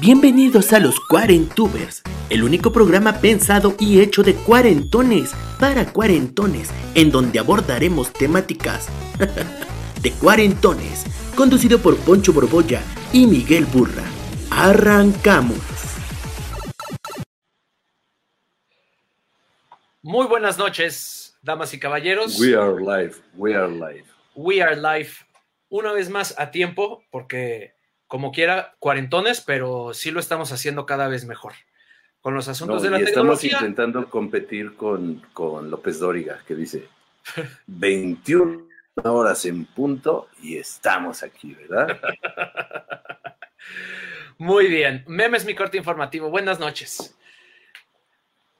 Bienvenidos a los Cuarentubers, el único programa pensado y hecho de cuarentones para cuarentones, en donde abordaremos temáticas de cuarentones, conducido por Poncho Borbolla y Miguel Burra. Arrancamos. Muy buenas noches, damas y caballeros. We are live, we are live. We are live. Una vez más a tiempo, porque como quiera, cuarentones, pero sí lo estamos haciendo cada vez mejor. Con los asuntos No, de la y estamos tecnología. intentando competir con, con López Dóriga, que dice 21 horas en punto y estamos aquí, ¿verdad? Muy bien. Memes, mi corte informativo. Buenas noches.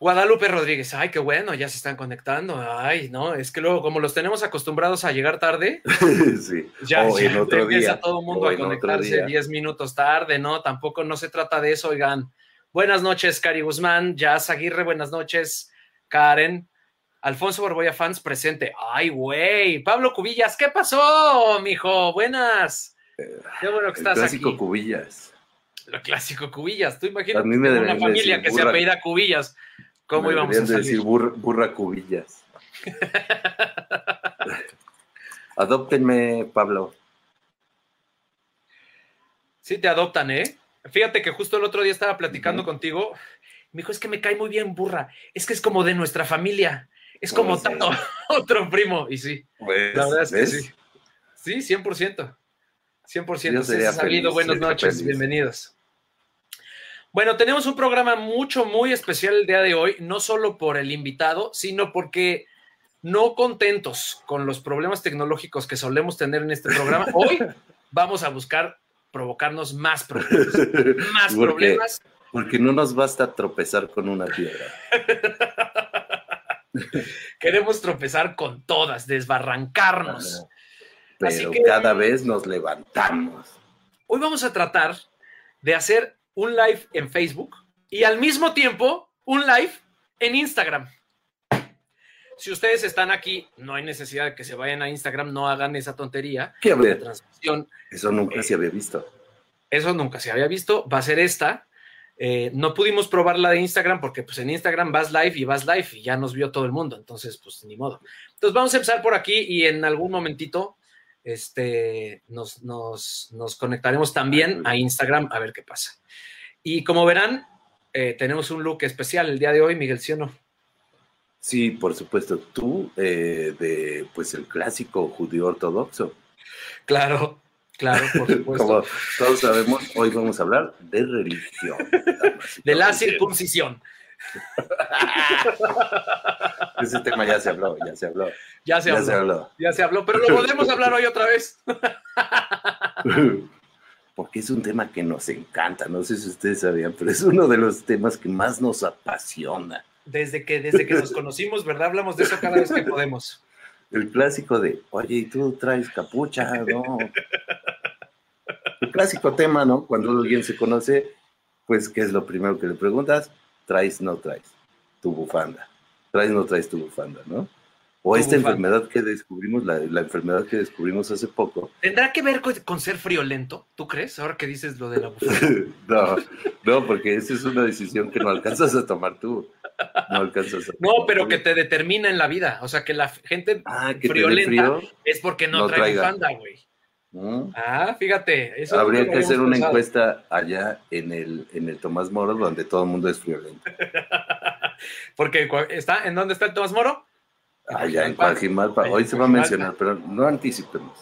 Guadalupe Rodríguez. Ay, qué bueno, ya se están conectando. Ay, no, es que luego, como los tenemos acostumbrados a llegar tarde, sí. ya, o ya en otro empieza día. todo el mundo o a conectarse día. 10 minutos tarde, ¿no? Tampoco no se trata de eso, oigan. Buenas noches, Cari Guzmán, Jazz Aguirre, buenas noches, Karen. Alfonso Borboya Fans presente. Ay, güey. Pablo Cubillas, ¿qué pasó, mijo? Buenas. Qué bueno que El estás clásico aquí. Cubillas. Lo clásico Cubillas. Tú me una familia decir que se apellida Cubillas. ¿Cómo Me íbamos a de salir? decir burra, burra Cubillas. Adóptenme, Pablo. Sí, te adoptan, ¿eh? Fíjate que justo el otro día estaba platicando contigo. Me dijo, es que me cae muy bien burra. Es que es como de nuestra familia. Es como Pues, tanto otro primo. Y sí, Pues, la verdad es que sí. Sí, 100%. 100%. Yo sería Salido, feliz, buenas sería noches, feliz. bienvenidos. Bueno, tenemos un programa mucho, muy especial el día de hoy, no solo por el invitado, sino porque no contentos con los problemas tecnológicos que solemos tener en este programa, hoy vamos a buscar provocarnos más problemas. Más Porque- problemas. Porque no nos basta tropezar con una piedra. Queremos tropezar con todas, desbarrancarnos. Pero que- cada vez nos levantamos. Hoy vamos a tratar de hacer un live en Facebook y al mismo tiempo un live en Instagram. Si ustedes están aquí, no hay necesidad de que se vayan a Instagram, no hagan esa tontería. ¿Qué transmisión, Eso nunca se había visto. eso nunca se había visto, va a ser esta. Eh, no pudimos probar la de Instagram porque pues en Instagram vas live y vas live y ya nos vio todo el mundo, entonces pues ni modo. Entonces vamos a empezar por aquí y en algún momentito este, nos, nos, nos conectaremos también a Instagram a ver qué pasa. Y como verán, eh, tenemos un look especial el día de hoy, Miguel, ¿sí o no? Sí, por supuesto. Tú, eh, de pues el clásico judío ortodoxo. Claro, claro, por supuesto. Como todos sabemos, hoy vamos a hablar de religión. de la circuncisión. Ese tema ya se habló, ya se habló. Ya se Ya habló. se habló. Ya se habló, pero lo volvemos a hablar hoy otra vez. Porque es un tema que nos encanta. No sé si ustedes sabían, pero es uno de los temas que más nos apasiona. Desde que, desde que nos conocimos, ¿verdad? Hablamos de eso cada vez que podemos. El clásico de, oye, ¿y tú traes capucha? No. El clásico tema, ¿no? Cuando alguien se conoce, pues, ¿qué es lo primero que le preguntas? ¿Traes, no traes? Tu bufanda. ¿Traes, no traes tu bufanda, no? O esta bufanda. enfermedad que descubrimos, la, la enfermedad que descubrimos hace poco. ¿Tendrá que ver con, con ser friolento? ¿Tú crees? Ahora que dices lo de la bufanda. no, no, porque esa es una decisión que no alcanzas a tomar tú. No alcanzas a No, pero tú. que te determina en la vida. O sea, que la gente Ah, que friolenta frío. es porque no, no trae traiga. bufanda, güey. ¿no? Ah, fíjate. Eso Habría que hacer una pensado. encuesta allá en el, en el Tomás Moro, donde todo el mundo es friolento. Porque está, ¿en dónde está el Tomás Moro? Allá en Coajimalpa. Hoy se va a mencionar, pero no anticipemos.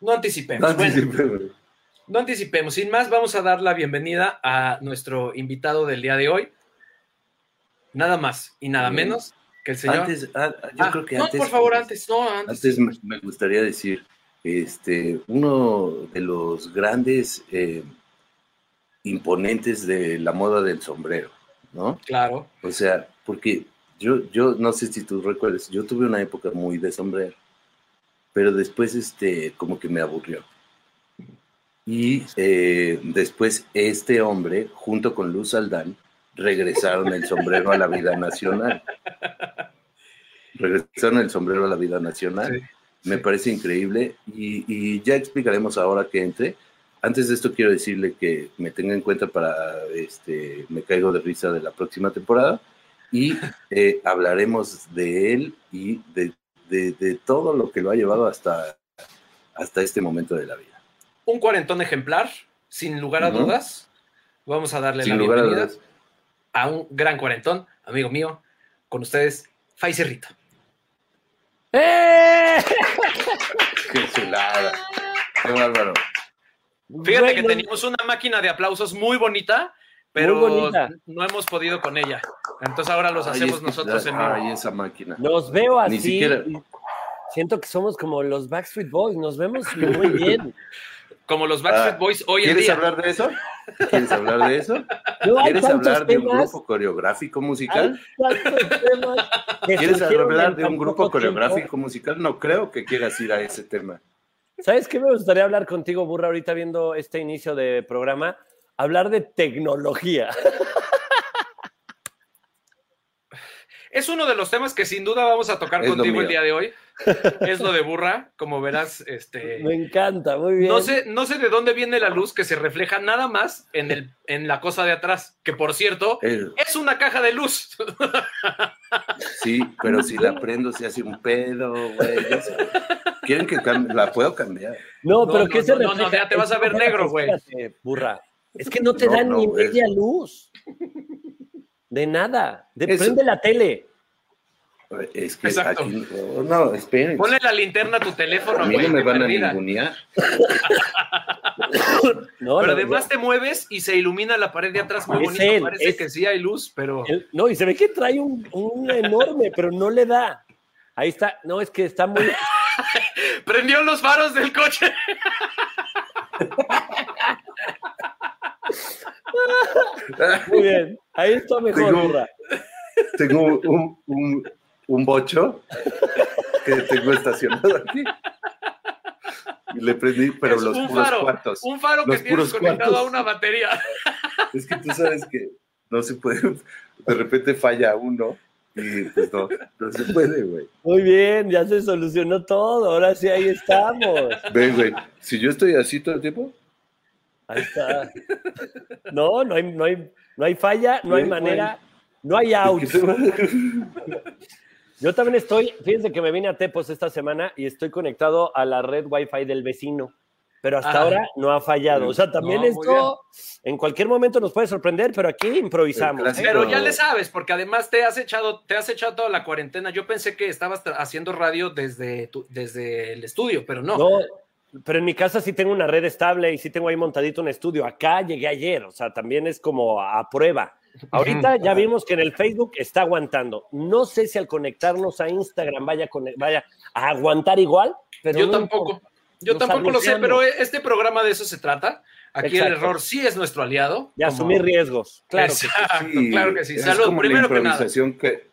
No No anticipemos. Bueno, no anticipemos. Sin más, vamos a dar la bienvenida a nuestro invitado del día de hoy. Nada más y nada menos que el señor. Antes, ah, yo Ah, creo que no, antes. por favor, antes, no, antes. Antes me, me gustaría decir este, uno de los grandes eh, imponentes de la moda del sombrero, ¿no? Claro. O sea, porque yo, yo no sé si tú recuerdas, yo tuve una época muy de sombrero, pero después, este, como que me aburrió. Y eh, después este hombre, junto con Luz Aldán, regresaron el sombrero a la vida nacional. Regresaron el sombrero a la vida nacional. Sí, Me sí. parece increíble y, y ya explicaremos ahora que entre. Antes de esto quiero decirle que me tenga en cuenta para este Me Caigo de Risa de la próxima temporada y eh, hablaremos de él y de, de- de todo lo que lo ha llevado hasta, hasta este momento de la vida. Un cuarentón ejemplar, sin lugar a dudas. Vamos a darle Sin la a bienvenida a un gran cuarentón, amigo mío, con ustedes, Fai Cerrito. ¡Eh! Qué chulada. Qué bárbaro. Fíjate que teníamos una máquina de aplausos muy bonita, pero no hemos podido con ella. Entonces ahora los Ay, hacemos es nosotros en vivo. Ay, esa máquina. Los veo así. Ni siquiera- Siento que somos como los Backstreet Boys, nos vemos muy bien. Como los Backstreet Ah, Boys hoy en ¿Quieres día. hablar de eso? ¿Quieres hablar de eso? No, ¿Quieres hablar de un grupo coreográfico musical? ¿Quieres hablar de un grupo coreográfico tiempo. musical? No creo que quieras ir a ese tema. ¿Sabes qué me gustaría hablar contigo, Burra, ahorita viendo este inicio de programa? Hablar de tecnología. Es uno de los temas que sin duda vamos a tocar Es contigo el día de hoy. Es lo de burra, como verás, este. Me encanta, muy bien. No sé, no sé de dónde viene la luz que se refleja nada más en, el, en la cosa de atrás, que por cierto, es una caja de luz. sí, pero si la prendo se hace un pedo, güey. ¿Quieren que cambie? La puedo cambiar. No, No, pero no, ¿qué se no, no, refleja? no, ya te vas a ver negro, güey. Burra. Es que no te No, dan no, ni media luz. De nada. De, Eso- prende la tele. Es que Exacto. aquí. No, no, esperen. Ponle la linterna a tu teléfono, A mí güey. no me van a perdida. ningunear. No, Pero además te mueves y se ilumina la pared de atrás muy Es bonito. él, Parece es- que sí hay luz, pero. No, y se ve que trae un, un enorme, pero no le da. Ahí está. No, es que está muy. Prendió los faros del coche. Muy bien. Ahí está mejor, Tengo- Burra. Tengo un, un, un bocho que tengo estacionado aquí. Y le prendí, pero Es los un puros faro, cuartos. Un faro que tienes conectado cuartos. a una batería. Es que tú sabes que no se puede, de repente falla uno y pues no, no se puede, güey. Muy bien, ya se solucionó todo. Ahora sí, ahí estamos. Ven, güey, si yo estoy así todo el tiempo, Ahí está. No, no hay, no hay, no hay falla, no hay manera, no hay out. ¿qué te va- Yo también estoy, fíjense que me vine a Tepos esta semana y estoy conectado a la red Wi-Fi del vecino, pero hasta Ah. ahora no ha fallado. O sea, también No, esto en cualquier momento nos puede sorprender, pero aquí improvisamos. ¿eh? Pero ya le sabes, porque además te has echado, te has echado toda la cuarentena. Yo pensé que estabas haciendo radio desde, tu- desde el estudio, pero no. No, pero en mi casa sí tengo una red estable y sí tengo ahí montadito un estudio. Acá llegué ayer, o sea, también es como a prueba. Ahorita ya vimos que en el Facebook está aguantando. No sé si al conectarnos a Instagram vaya, vaya a aguantar igual, pero Yo no tampoco. importa. Yo Nos tampoco lo sé, pero este programa de eso se trata. Aquí el error sí es nuestro aliado. Como- asumir riesgos. Claro que sí. Claro que sí. es Salud, como primero la que nada. que,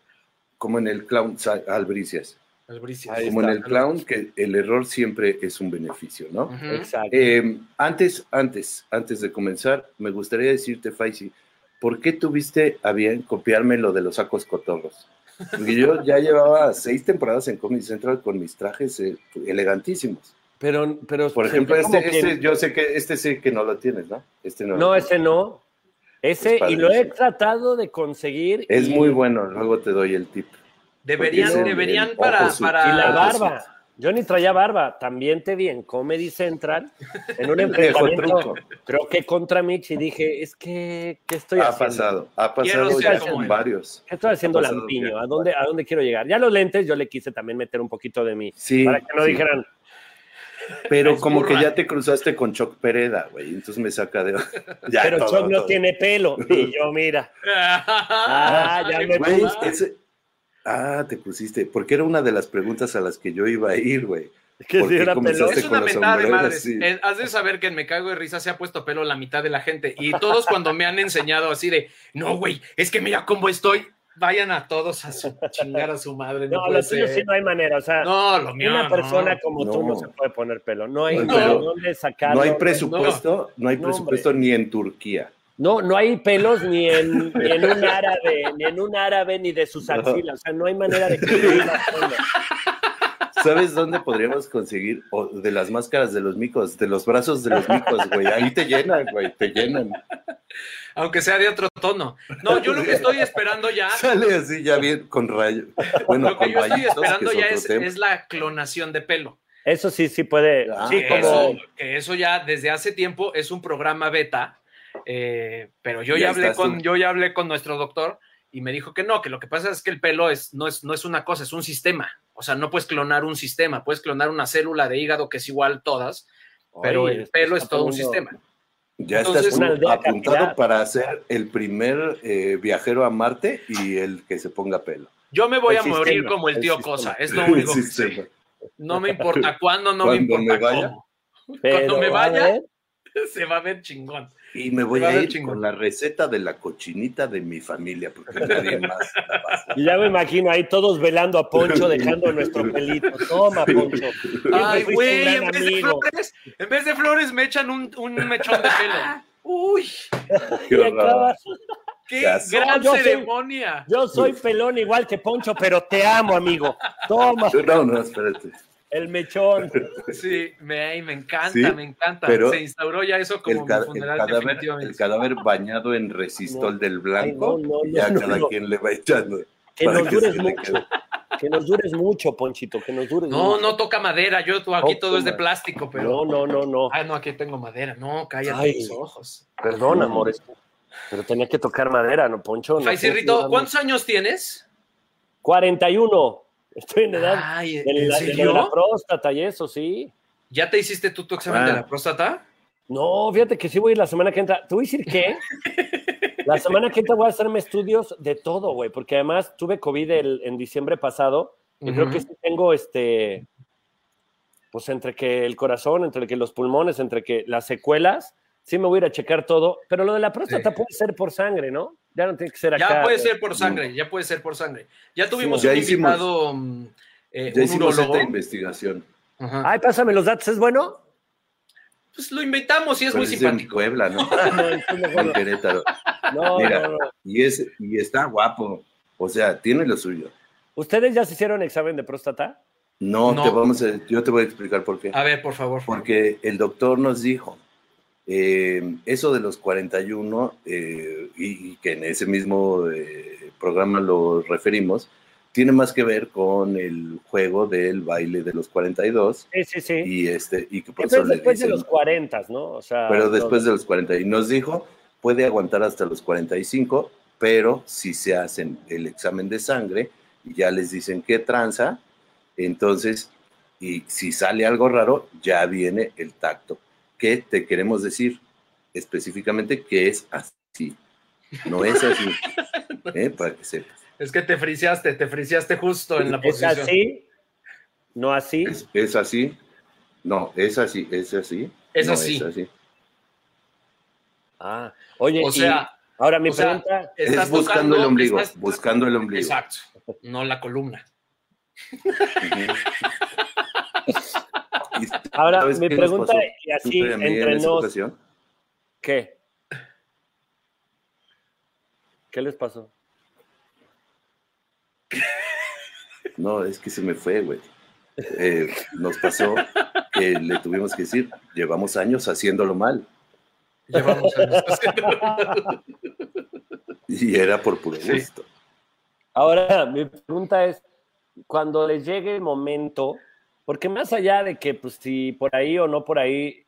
como en el clown Albricias. Ahí como está. en el clown que el error siempre es un beneficio, ¿no? Exacto. Eh, antes, antes, antes de comenzar, me gustaría decirte, Faisy, ¿por qué tuviste a bien copiarme lo de los sacos cotorros? Porque yo ya llevaba seis temporadas en Comedy Central con mis trajes eh, elegantísimos. Pero, pero Por ejemplo, este, que- este, yo sé que este sé que no lo tienes, ¿no? Este no. no, ese no. Ese, Es y lo he tratado de conseguir. Es y- muy bueno, luego te doy el tip. Deberían, deberían el para, para. Y la barba. Yo ni traía barba. También te vi en Comedy Central en un enfrentamiento. Creo que contra Mitch y dije, es que, ¿qué estoy Ha haciendo? pasado, ha pasado ya con varios. ¿Qué estoy haciendo lampiño? ¿A dónde, ¿A dónde quiero llegar? Ya los lentes yo le quise también meter un poquito de mí. Sí, para que no sí. dijeran, Pero Es como que ya te cruzaste con Choc Pereda, güey. Entonces me saca de. Ya, pero todo, Choc no todo. tiene pelo. Y yo, mira. Ah, ya me puse. ese- Ah, te pusiste. Porque era una de las preguntas a las que yo iba a ir, güey. Que ¿Por si era Es una mentada de madres. sí. Eh, Has de saber que en Me Cago de Risa se ha puesto pelo la mitad de la gente. Y todos cuando me han enseñado así de, no, güey, es que mira cómo estoy. Vayan a todos a su, chingar a su madre. No, No, lo tuyo sí no hay manera. O sea, No, lo mío una no. persona como tú no No. se puede poner pelo. No hay No, no, pero dónde sacarlo. No hay presupuesto, no, hay presupuesto ni en Turquía. No, no hay pelos ni en, ni en un árabe, ni en un árabe, ni de sus axilas. O sea, no hay manera de que. ¿Sabes dónde podríamos conseguir? O de las máscaras de los micos, de los brazos de los micos, güey. Ahí te llenan, güey, te llenan. Aunque sea de otro tono. No, yo lo que estoy esperando ya, Sale así ya bien con rayo. Bueno, lo que con yo estoy esperando ya es, es la clonación de pelo. Eso sí, sí puede. Ah, sí, que, como. eso, que eso ya desde hace tiempo es un programa beta, eh, pero yo Ya ya, hablé con, tú. yo ya hablé con nuestro doctor y me dijo que no, que lo que pasa es que el pelo es, no, es, no es una cosa, es un sistema. O sea, no puedes clonar un sistema, puedes clonar una célula de hígado que es igual todas, pero el pelo es todo un sistema. Ya Entonces, estás apuntado para ser el primer eh, viajero a Marte y el que se ponga pelo. Yo me voy El a morir como el tío. Cosa, es lo único que sistema. sé. No me importa cuándo, no me importa me vaya. cómo. Pero, Cuando me a vaya, se va a ver chingón. Y me voy a ir chingón. con la receta de la cochinita de mi familia, porque nadie más y ya me imagino ahí todos velando a Poncho, dejando nuestro pelito. Toma, Poncho. Ay, güey, en vez de flores, en vez de flores me echan un, un mechón de pelo. Uy, Qué gran Yo soy- ceremonia. Yo soy pelón igual que Poncho, pero te amo, amigo. Toma, No, no, espérate. El mechón. Sí, me, me encanta, Sí, me encanta. pero Se instauró ya eso como El, mi ca- el funeral cadáver, definitivamente. el cadáver bañado en resistol No. del blanco, Ay, no, no, y ya no, cada no. quien le va echando. Que nos que dures mucho. Que nos dures mucho, Ponchito, que nos dures No, mucho. no toca madera. Yo aquí No, todo es de plástico, pero. No, no, no, no. Ah, no, aquí tengo madera. No, cállate Ay. los ojos. Perdón, amor. es- Pero tenía que tocar madera, ¿no, Poncho? No, Faisirrito, ¿cuántos años tienes? 41. Estoy en edad Ay, de ¿en la, de la próstata y eso, sí. ¿Ya te hiciste tú tu examen Ah. de la próstata? No, fíjate que sí voy a ir la semana que entra. ¿Te voy a decir qué? La semana que entra voy a hacerme estudios de todo, güey, porque además tuve COVID el- en diciembre pasado y creo que sí tengo este, pues entre que el corazón, entre que los pulmones, entre que las secuelas, sí me voy a ir a checar todo, pero lo de la próstata Sí. puede ser por sangre, ¿no? Ya no tiene que ser acá. Ya puede ser Mm. por sangre, ya puede ser por sangre. Ya tuvimos ya un hicimos- invitado, mm, eh, Ya un hicimos esta investigación. Ajá. Ay, pásame los datos, ¿es bueno? Pues lo invitamos y es Pero muy es en simpático. Puebla, ¿no? No. En Querétaro. no, Mira. no, no. Y, es, y está guapo. O sea, tiene lo suyo. ¿Ustedes ya se hicieron examen de próstata? No, No. te vamos a, yo te voy a explicar por qué. A ver, por favor. Porque el doctor nos dijo, eh, eso de los 41, eh, y, y que en ese mismo eh, programa lo referimos, tiene más que ver con el juego del baile de los 42 Sí, sí, sí. y, este, y que por eso después de los 40, ¿no? O sea, pero no- después de los 40. Y nos dijo, puede aguantar hasta los 45, pero si se hacen el examen de sangre y ya les dicen qué tranza, entonces, y si sale algo raro, ya viene el tacto. ¿Qué te queremos decir? Específicamente que es así. No es así. ¿eh? Para que sepas. Es que te friseaste, te friseaste justo en la ¿Es posición. así? ¿No así? ¿Es, es así? No, es así, es así. Es no así. Es así. Ah, oye, O y sea, ahora mi o sea, pregunta, estás es buscando tocando- el ombligo, estás- buscando el ombligo. Exacto, no la columna. Ahora ¿sabes mi pregunta, y así entre nos, ¿qué? ¿Qué les pasó? No, es que se me fue, güey. Eh, nos pasó que le tuvimos que decir, llevamos años haciéndolo mal. Llevamos años haciendo- Y era por puro Sí. gusto. Ahora, mi pregunta es, cuando les llegue el momento, porque más allá de que, pues, si por ahí o no por ahí,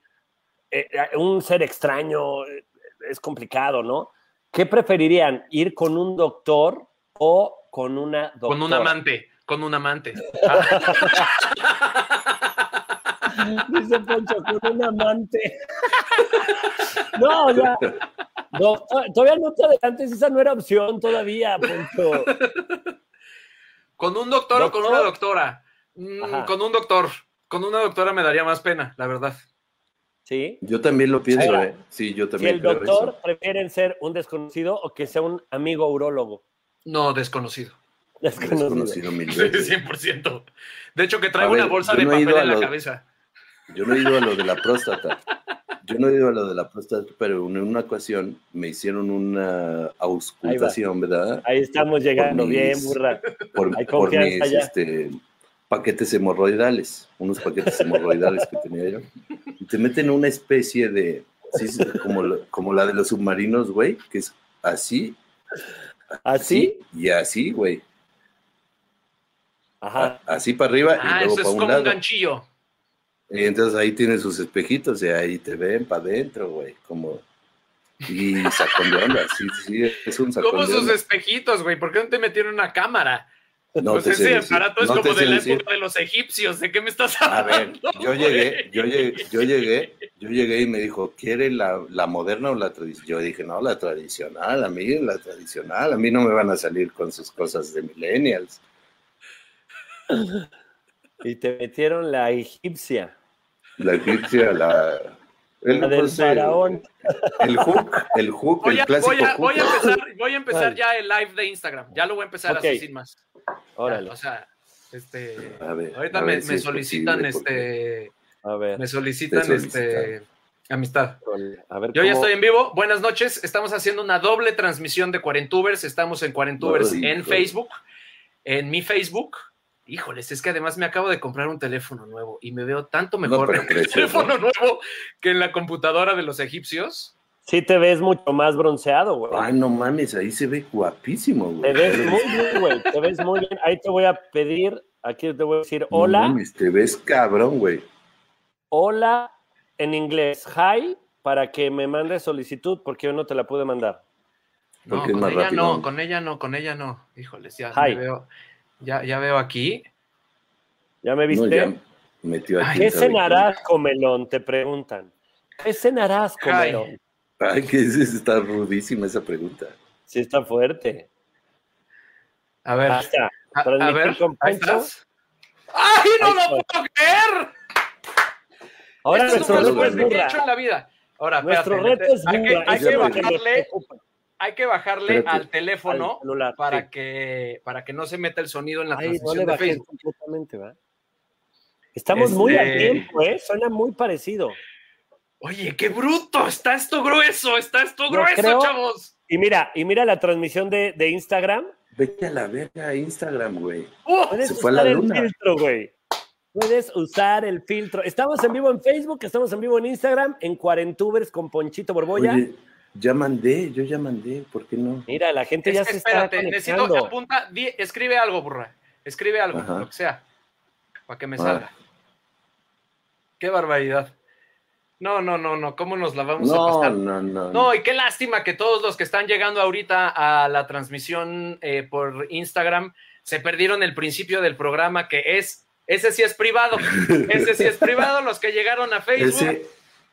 eh, un ser extraño eh, es complicado, ¿no? ¿Qué preferirían, ir con un doctor o con una doctora? Con un amante, con un amante. Dice Poncho, con un amante. No, ya. No, to- todavía no te adelantes, esa no era opción todavía, Poncho. ¿Con un doctor, o con ¿Doctor? una doctora? Mm, Ajá. con un doctor. Con una doctora me daría más pena, la verdad. ¿Sí? Yo también lo pienso, Ahora, ¿eh? Sí, yo Si también el creo doctor eso. prefieren ser un desconocido o que sea un amigo urólogo. No, desconocido. Desconocido. Desconocido mil veces. 100%. De hecho, que ver, una bolsa de no papel ido a en la lo- cabeza. Yo no he ido a lo de la próstata. Yo no he ido a lo de la próstata, pero en una ocasión me hicieron una auscultación, ¿verdad? Ahí estamos llegando, Por mis- bien, burra. Por, Hay por mis este, paquetes hemorroidales, unos paquetes hemorroidales que tenía yo. Y te meten una especie de, sí, como, la- como la de los submarinos, güey, que es así, ¿Así? y así, güey. Ajá. Así para arriba y Ah, luego eso es para un como lado. un ganchillo. Y entonces ahí tienen sus espejitos y ahí te ven para adentro, güey, como... Y sacón de onda, sí, sí, es un sacón Como de sus onda. espejitos, güey. ¿Por qué no te metieron una cámara? No pues ese aparato es no te como de la decir. época de los egipcios. ¿De qué me estás A hablando? ver, yo llegué, yo llegué, yo llegué, yo llegué y me dijo, ¿quiere la, la moderna o la tradicional? Yo dije, no, la tradicional, a mí la tradicional, a mí no me van a salir con sus cosas de millennials. Y te metieron la egipcia, La egipcia, la... El, la del faraón. El hook, el hook, Voy el a, clásico voy, a, hook. voy a empezar, voy a empezar ya el live de Instagram. Ya lo voy a empezar así sin más. Órale, o sea, este. A ver, ahorita a me, ver si me solicitan posible, este. a ver. Me solicitan Te solicitan. este. Amistad. A ver Yo ya estoy en vivo. Buenas noches. Estamos haciendo una doble transmisión de Cuarentubers. Estamos en Cuarentubers en. Facebook, en mi Facebook. Híjoles, es que además me acabo de comprar un teléfono nuevo y me veo tanto mejor pero en el teléfono nuevo que en la computadora de los egipcios. Sí te ves mucho más bronceado, güey. Ay, no mames, ahí se ve guapísimo, güey. Te ves muy bien, güey. Te ves muy bien. Ahí te voy a pedir, aquí te voy a decir No hola, mames, te ves cabrón, güey. hola en inglés, hi, para que me mandes solicitud, porque yo no te la pude mandar. No, con ella rápido. no, con ella no, con ella no. Híjoles, ya Hi. me veo, ya, ya veo aquí. ¿Ya me viste? No, ya metió aquí. ¿Qué ¿sabe cenarás, comelón? Te preguntan. ¿Qué cenarás, comelón? Ay, que es- está rudísima esa pregunta. Sí está fuerte. A ver, Ahí está. a, a transmitir ver, con ¿ahí estás? ¡Ay, no Ahí lo puedo creer! Ahora Esto nuestro reto es he burra. hecho en la vida. Ahora, Nuestro espérate, reto es hay que, burra. hay que lo que bajarle. Hay que bajarle al teléfono Al celular, para sí. que para que no se meta el sonido en la Ay, no transmisión le de Facebook. completamente, ¿va? Estamos muy Este- a tiempo, ¿eh? Suena muy parecido. Oye, qué bruto, está esto grueso, está esto grueso, creo- chavos. Y mira, y mira la transmisión de, de Instagram. Vete a la verga a Instagram, güey. ¡Uh! Puedes Se fue a usar la el luna. filtro, güey. Puedes usar el filtro. Estamos en vivo en Facebook, estamos en vivo en Instagram, en Cuarentubers con Ponchito Borbolla. Oye, ya mandé, yo ya mandé, ¿por qué no? Mira, la gente Es ya que se espérate, está necesito apunta, di- escribe algo, burra. Escribe algo, Ajá. lo que sea, para que me Ah. salga. Qué barbaridad. No, no, no, no, ¿cómo nos la vamos a No, pasar? no, no. No, y qué lástima que todos los que están llegando ahorita a la transmisión eh, por Instagram se perdieron el principio del programa, que es, ese sí es privado, ese sí es privado, los que llegaron a Facebook. Ese,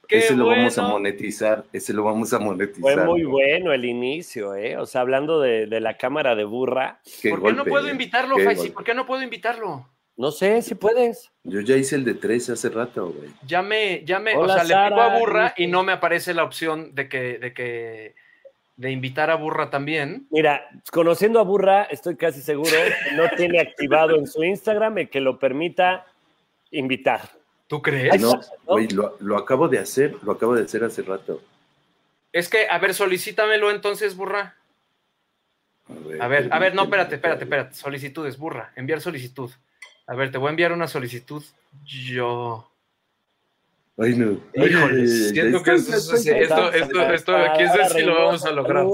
qué ese lo vamos a monetizar, ese lo vamos a monetizar. Fue muy bueno el inicio, ¿eh? O sea, hablando de, de la cámara de burra. Qué ¿Por qué no puedo eh. invitarlo, Faisy? ¿Por qué no puedo invitarlo? No sé si puedes. Yo ya hice el de tres hace rato, güey. Ya me, ya me, Hola, o sea, le pico a burra y no me aparece la opción de que, de que, de invitar a burra también. Mira, conociendo a Burra, estoy casi seguro que no tiene activado en su Instagram el que lo permita invitar. ¿Tú crees? No, lo, lo acabo de hacer, lo acabo de hacer hace rato. Es que, a ver, solicítamelo entonces, burra. A ver, a ver, no, espérate, espérate, espérate. Solicitudes, burra. Enviar solicitud. A ver, te voy a enviar una solicitud. Yo. Ay, no. Híjole, Ay, siento que esto, esto, esto, esto, esto, aquí es si lo vamos a lograr.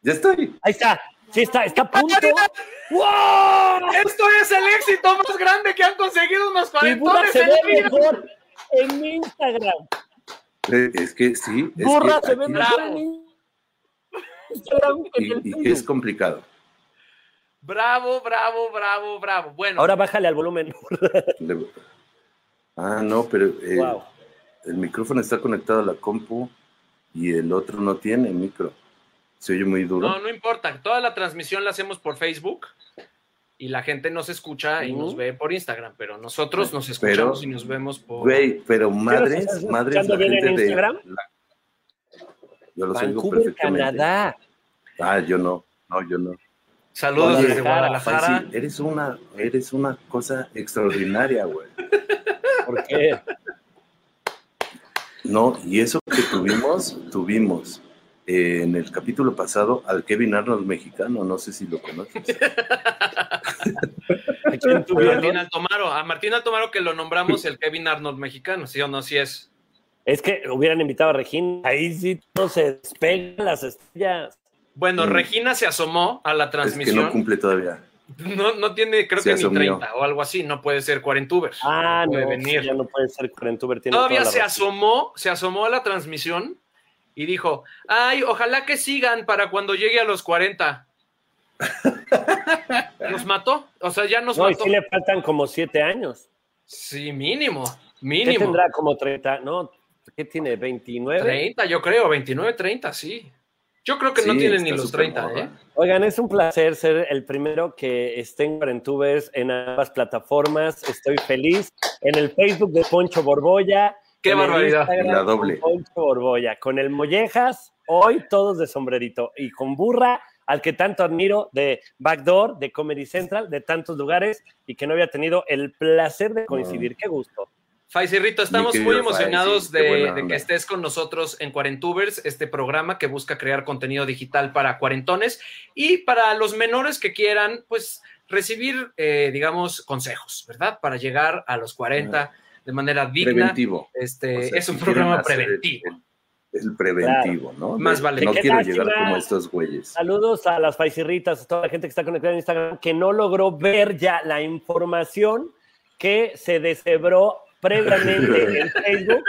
Ya estoy. Ahí está, sí está, está a punto. ¡Wow! Esto es el éxito más grande que han conseguido unos cuarentones se en ve vida. mejor en mi Instagram. Eh, Es que sí. Es Burra que se ve mejor en Instagram en y, que es complicado. Bravo, bravo, bravo, bravo. Bueno, Ahora bájale al volumen. Ah, no, pero eh, Wow. el micrófono está conectado a la compu y el otro no tiene micro. Se oye muy duro. no, no importa. Toda la transmisión la hacemos por Facebook. y la gente nos escucha y nos ve por Instagram, pero nosotros nos Pero- escuchamos y nos vemos por... Güey, pero madres, estás madres, la bien en gente de. Instagram? la- yo los oigo Vancouver, perfectamente. Canadá. Ah, yo no, no, yo no. Saludos Oye, desde Guadalajara. Faisy, eres una, eres una cosa extraordinaria, güey. ¿Por qué? No, y eso que tuvimos, tuvimos eh, en el capítulo pasado al Kevin Arnold mexicano, no sé si lo conoces. ¿A quién? Martín Altomaro, a Martín Altomaro que lo nombramos el Kevin Arnold mexicano, ¿sí o no? Sí es. Es que hubieran invitado a Regina. Ahí sí no se despegan las estrellas. Bueno, Mm. Regina se asomó a la Es que transmisión. no cumple todavía. No, no tiene, creo Se que ni asomió. 30 o algo así, no puede ser Cuarentubers. Ah, puede no, venir. ya no puede ser Cuarentuber. tiene Todavía se razón. asomó, se asomó a la transmisión y dijo, ay, ojalá que sigan para cuando llegue a los 40. Nos mató, o sea, ya nos No, y mató. sí le faltan como siete años. Sí, mínimo, ¿Qué mínimo. tendrá como 30? No, ¿qué tiene? ¿29? 30, yo creo, 29, 30, sí. Yo creo que no Sí, tienen ni los súper 30, morra. ¿eh? Oigan, es un placer ser el primero que esté en Cuarentubers en ambas plataformas. Estoy feliz. En el Facebook de Poncho Borbolla. ¡Qué barbaridad! La doble. Borbolla. Con el Mollejas, hoy todos de sombrerito. Y con Burra, al que tanto admiro, de Backdoor, de Comedy Central, de tantos lugares, y que no había tenido el placer de coincidir. Qué gusto. Faisirrito, estamos muy emocionados Faisy, de, que estés con nosotros en Cuarentubers, este programa que busca crear contenido digital para cuarentones y para los menores que quieran, pues, recibir, eh, digamos, consejos, ¿verdad? Para llegar a los 40 de manera digna. Preventivo. Este, O sea, es un si programa preventivo. El, el preventivo, ¿no? Más vale. No quiero lástima. llegar como estos güeyes. Saludos a las faisirritas, a toda la gente que está conectada en Instagram, que no logró ver ya la información que se deshebró previamente en Facebook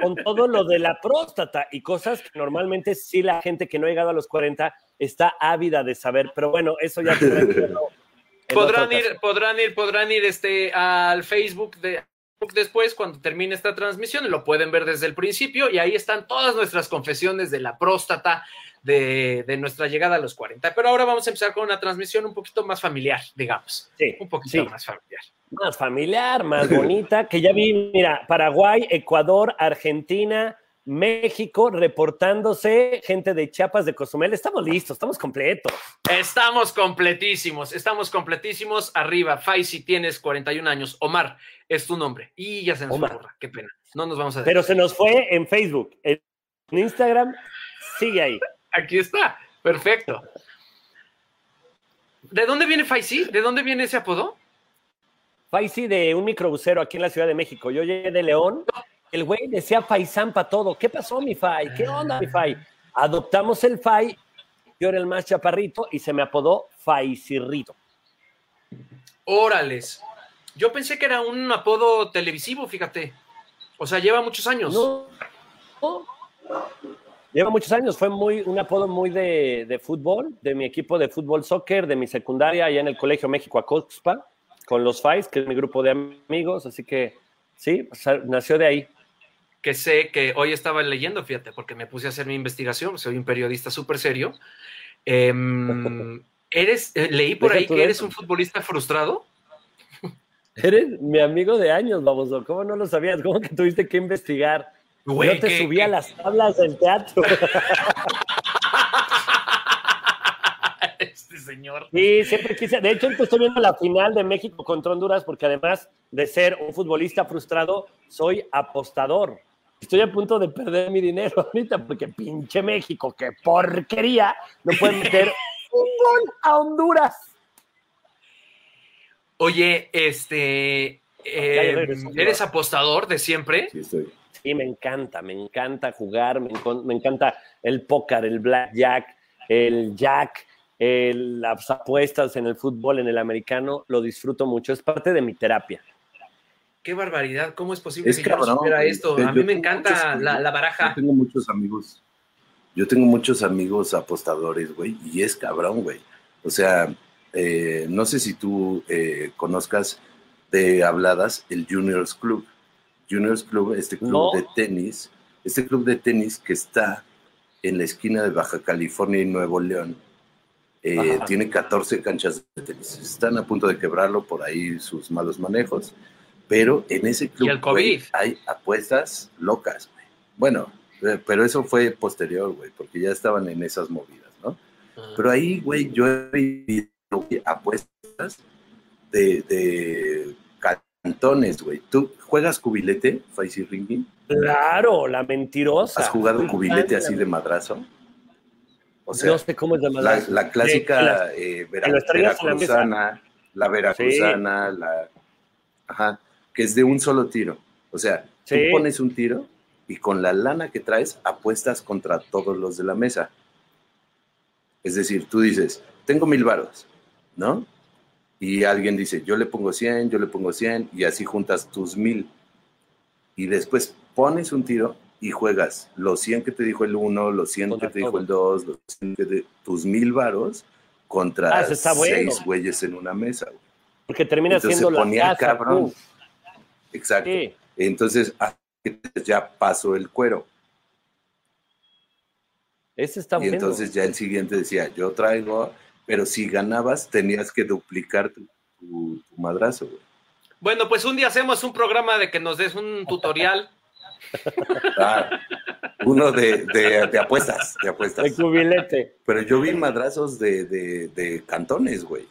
con todo lo de la próstata y cosas que normalmente sí la gente que no ha llegado a los 40 está ávida de saber, pero bueno, eso ya Podrán ir, podrán ir, podrán ir este, al Facebook de después cuando termine esta transmisión, lo pueden ver desde el principio y ahí están todas nuestras confesiones de la próstata, de, de nuestra llegada a los 40. Pero ahora vamos a empezar con una transmisión un poquito más familiar, digamos, Sí, un poquito sí. más familiar. más familiar, más bonita, que ya vi, mira, Paraguay, Ecuador, Argentina, México, reportándose, gente de Chiapas, de Cozumel, estamos listos, estamos completos. Estamos completísimos, estamos completísimos. Arriba, Faisy, tienes 41 años. Omar, es tu nombre. Y ya se nos Omar. borra, qué pena. No nos vamos a Pero se nos fue en Facebook, en Instagram, sigue ahí. Aquí está, perfecto. ¿De dónde viene Faisy? ¿De dónde viene ese apodo? Faisy de un microbusero aquí en la Ciudad de México. Yo llegué de León, el güey decía Faisán para todo. ¿Qué pasó, mi Fai? ¿Qué onda, mi Fai? Adoptamos el Fai, yo era el más chaparrito y se me apodó Faisirrito. Órales. Yo pensé que era un apodo televisivo, fíjate. O sea, lleva muchos años. No, no. Lleva muchos años, fue muy, un apodo muy de, de fútbol, de mi equipo de fútbol soccer, de mi secundaria allá en el Colegio México Acoxpa, con los FAIS, que es mi grupo de amigos, así que sí, o sea, nació de ahí. Que sé que hoy estaba leyendo, fíjate, porque me puse a hacer mi investigación. Soy un periodista súper serio. Em, ¿Eres, eh, leí por Deja ahí que eres eso. un futbolista frustrado. Eres mi amigo de años, baboso. ¿Cómo no lo sabías? ¿Cómo que tuviste que investigar? Güey, Yo te que- subí a las tablas del teatro. este señor. Sí, siempre quise. De hecho, estoy viendo la final de México contra Honduras porque además de ser un futbolista frustrado, soy apostador. Estoy a punto de perder mi dinero ahorita porque pinche México, qué porquería, no puede meter un gol a Honduras. Oye, este. Ya em. ¿Eres apostador de siempre? Sí, estoy. Sí, me encanta, me encanta jugar, me, me encanta el póker, el blackjack, el jack, el- las apuestas en el fútbol, en el americano, lo disfruto mucho, es parte de mi terapia. Qué barbaridad, ¿cómo es posible Es que yo no cabrón, supiera güey. esto? A mí me encanta muchos la, baraja. Yo tengo muchos amigos. Yo tengo muchos amigos apostadores, güey, y es cabrón, güey. O sea, eh, no sé si tú eh, conozcas de habladas el Juniors Club. Juniors Club, este club No. de tenis, este club de tenis que está en la esquina de Baja California y Nuevo León. eh, tiene 14 canchas de tenis. Están a punto de quebrarlo por ahí sus malos manejos, pero en ese club el hay apuestas locas, güey. Bueno, eh, pero eso fue posterior, güey, porque ya estaban en esas movidas, ¿no? Pero ahí, güey, yo he vivido apuestas de, de cantones, güey. ¿Tú juegas cubilete, Faisy Ringing? Claro, la mentirosa. ¿Has jugado cubilete así la- de madrazo? O sea, no sé cómo es la, llamada. la clásica eh, vera- la veracruzana, la veracruzana, la... Ajá, que es de un solo tiro. O sea, tú pones un tiro y con la lana que traes apuestas contra todos los de la mesa. Es decir, tú dices, tengo mil varos, ¿no? Y alguien dice, yo le pongo 100, yo le pongo 100, y así juntas tus mil. Y después pones un tiro y juegas los 100 que te dijo el 1, los 100 Contra que te dijo el 2, los 100 que te- tus mil varos contra Ah, está bueno. seis güeyes en una mesa. güey. Porque termina Entonces siendo se la ponía casa. cabrón. Exacto. Sí. Entonces, ya pasó el cuero. Ese está Y bueno. entonces ya el siguiente decía, yo traigo, pero si ganabas tenías que duplicar tu, tu- tu madrazo. güey. Bueno, pues un día hacemos un programa de que nos des un tutorial. Ah, uno de, de- de apuestas, de apuestas. El cubilete. Pero yo vi madrazos de, de- de cantones, güey.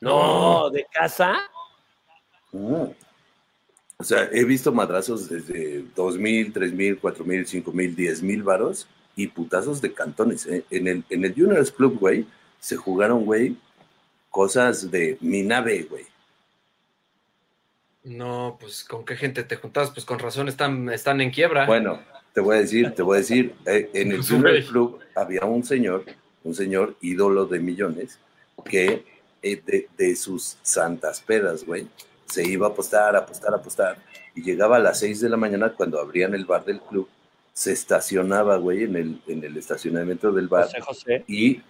No, de casa. Mm. O sea, he visto madrazos desde 2.000, 3.000, 4.000, 5.000, 10.000 varos y putazos de cantones. ¿eh? En, el, en el Juniors Club, güey, se jugaron, güey, cosas de mi nave, güey. No, pues con qué gente te juntabas, pues con razón están, están en quiebra. Bueno, te voy a decir, te voy a decir, eh, en el Juniors güey. Club había un señor, un señor ídolo de millones, que eh, de, de sus santas pedas, güey, se iba a apostar, apostar, apostar, y llegaba a las 6 de la mañana cuando abrían el bar del club, se estacionaba, güey, en el, en el estacionamiento del bar, José José. y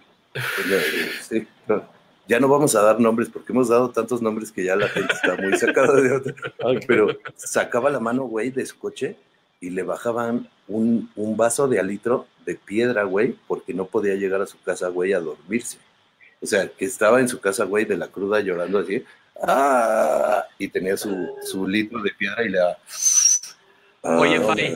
sí, no, ya no vamos a dar nombres porque hemos dado tantos nombres que ya la gente está muy sacada de otra. Pero sacaba la mano, güey, de su coche y le bajaban un, un vaso de alitro de piedra, güey, porque no podía llegar a su casa, güey, a dormirse. O sea, que estaba en su casa, güey, de la cruda llorando así. ¡Ah! Y tenía su, su litro de piedra y le daba. Oye, "Ah". Fay,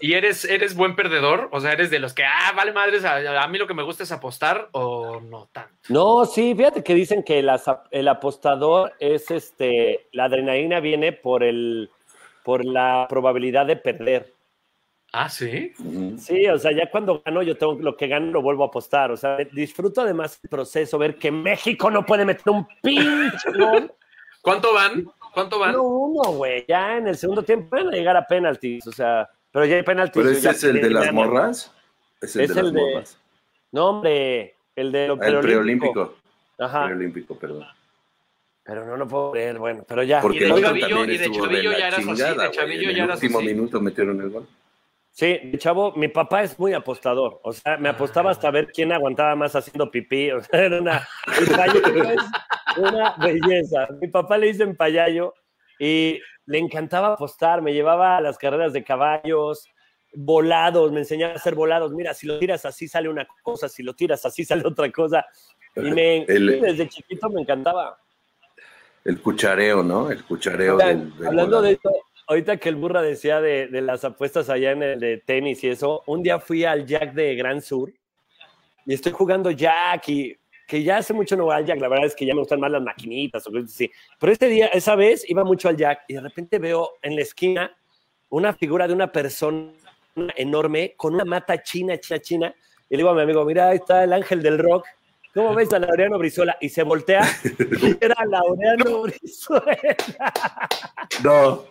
¿y eres, eres buen perdedor? O sea, ¿eres de los que, ah, vale madres, a, a mí lo que me gusta es apostar o no tanto? No, sí, fíjate que dicen que el apostador es este, la adrenalina viene por el, por la probabilidad de perder. Ah, sí. Sí, o sea, ya cuando gano, yo tengo lo que gano, lo vuelvo a apostar. O sea, disfruto además el proceso, ver que México no puede meter un pinche gol. ¿Cuánto van? ¿Cuánto van? No, uno, güey. Ya en el segundo tiempo van a llegar a penaltis. O sea, pero ya hay penaltis. Pero ya ese es el de las morras. Es el Es de el las de- morras. No, hombre, el de lo Ah, El preolímpico. Ajá. Preolímpico, perdón. Pero no lo puedo creer, bueno, pero ya. Porque de el otro chavillo- y de chavillo ya eras así, de chingada, güey. chavillo En ya el eras último así. minuto metieron el gol. Sí, chavo, mi papá es muy apostador. O sea, me apostaba hasta ver quién aguantaba más haciendo pipí. O sea, era una, belleza. Mi papá le dicen payayo y le encantaba apostar. Me llevaba a las carreras de caballos, volados, me enseñaba a hacer volados. Mira, si lo tiras así sale una cosa, si lo tiras así sale otra cosa. Y me, El- desde chiquito me encantaba. El cuchareo, ¿no? El cuchareo Oigan, del, del hablando volado. de esto, ahorita que el burra decía de, de las apuestas allá en el de tenis y eso, un día fui al Jack de Gran Sur y estoy jugando Jack y que ya hace mucho no voy al Jack, la verdad es que ya me gustan más las maquinitas o cosas así. Pero este día, esa vez, iba mucho al Jack y de repente veo en la esquina una figura de una persona enorme con una mata china, china, china. Y le digo a mi amigo, mira, ahí está el ángel del rock. ¿Cómo ves a Laureano Brizuela? Y se voltea y era Laureano Brizuela. No,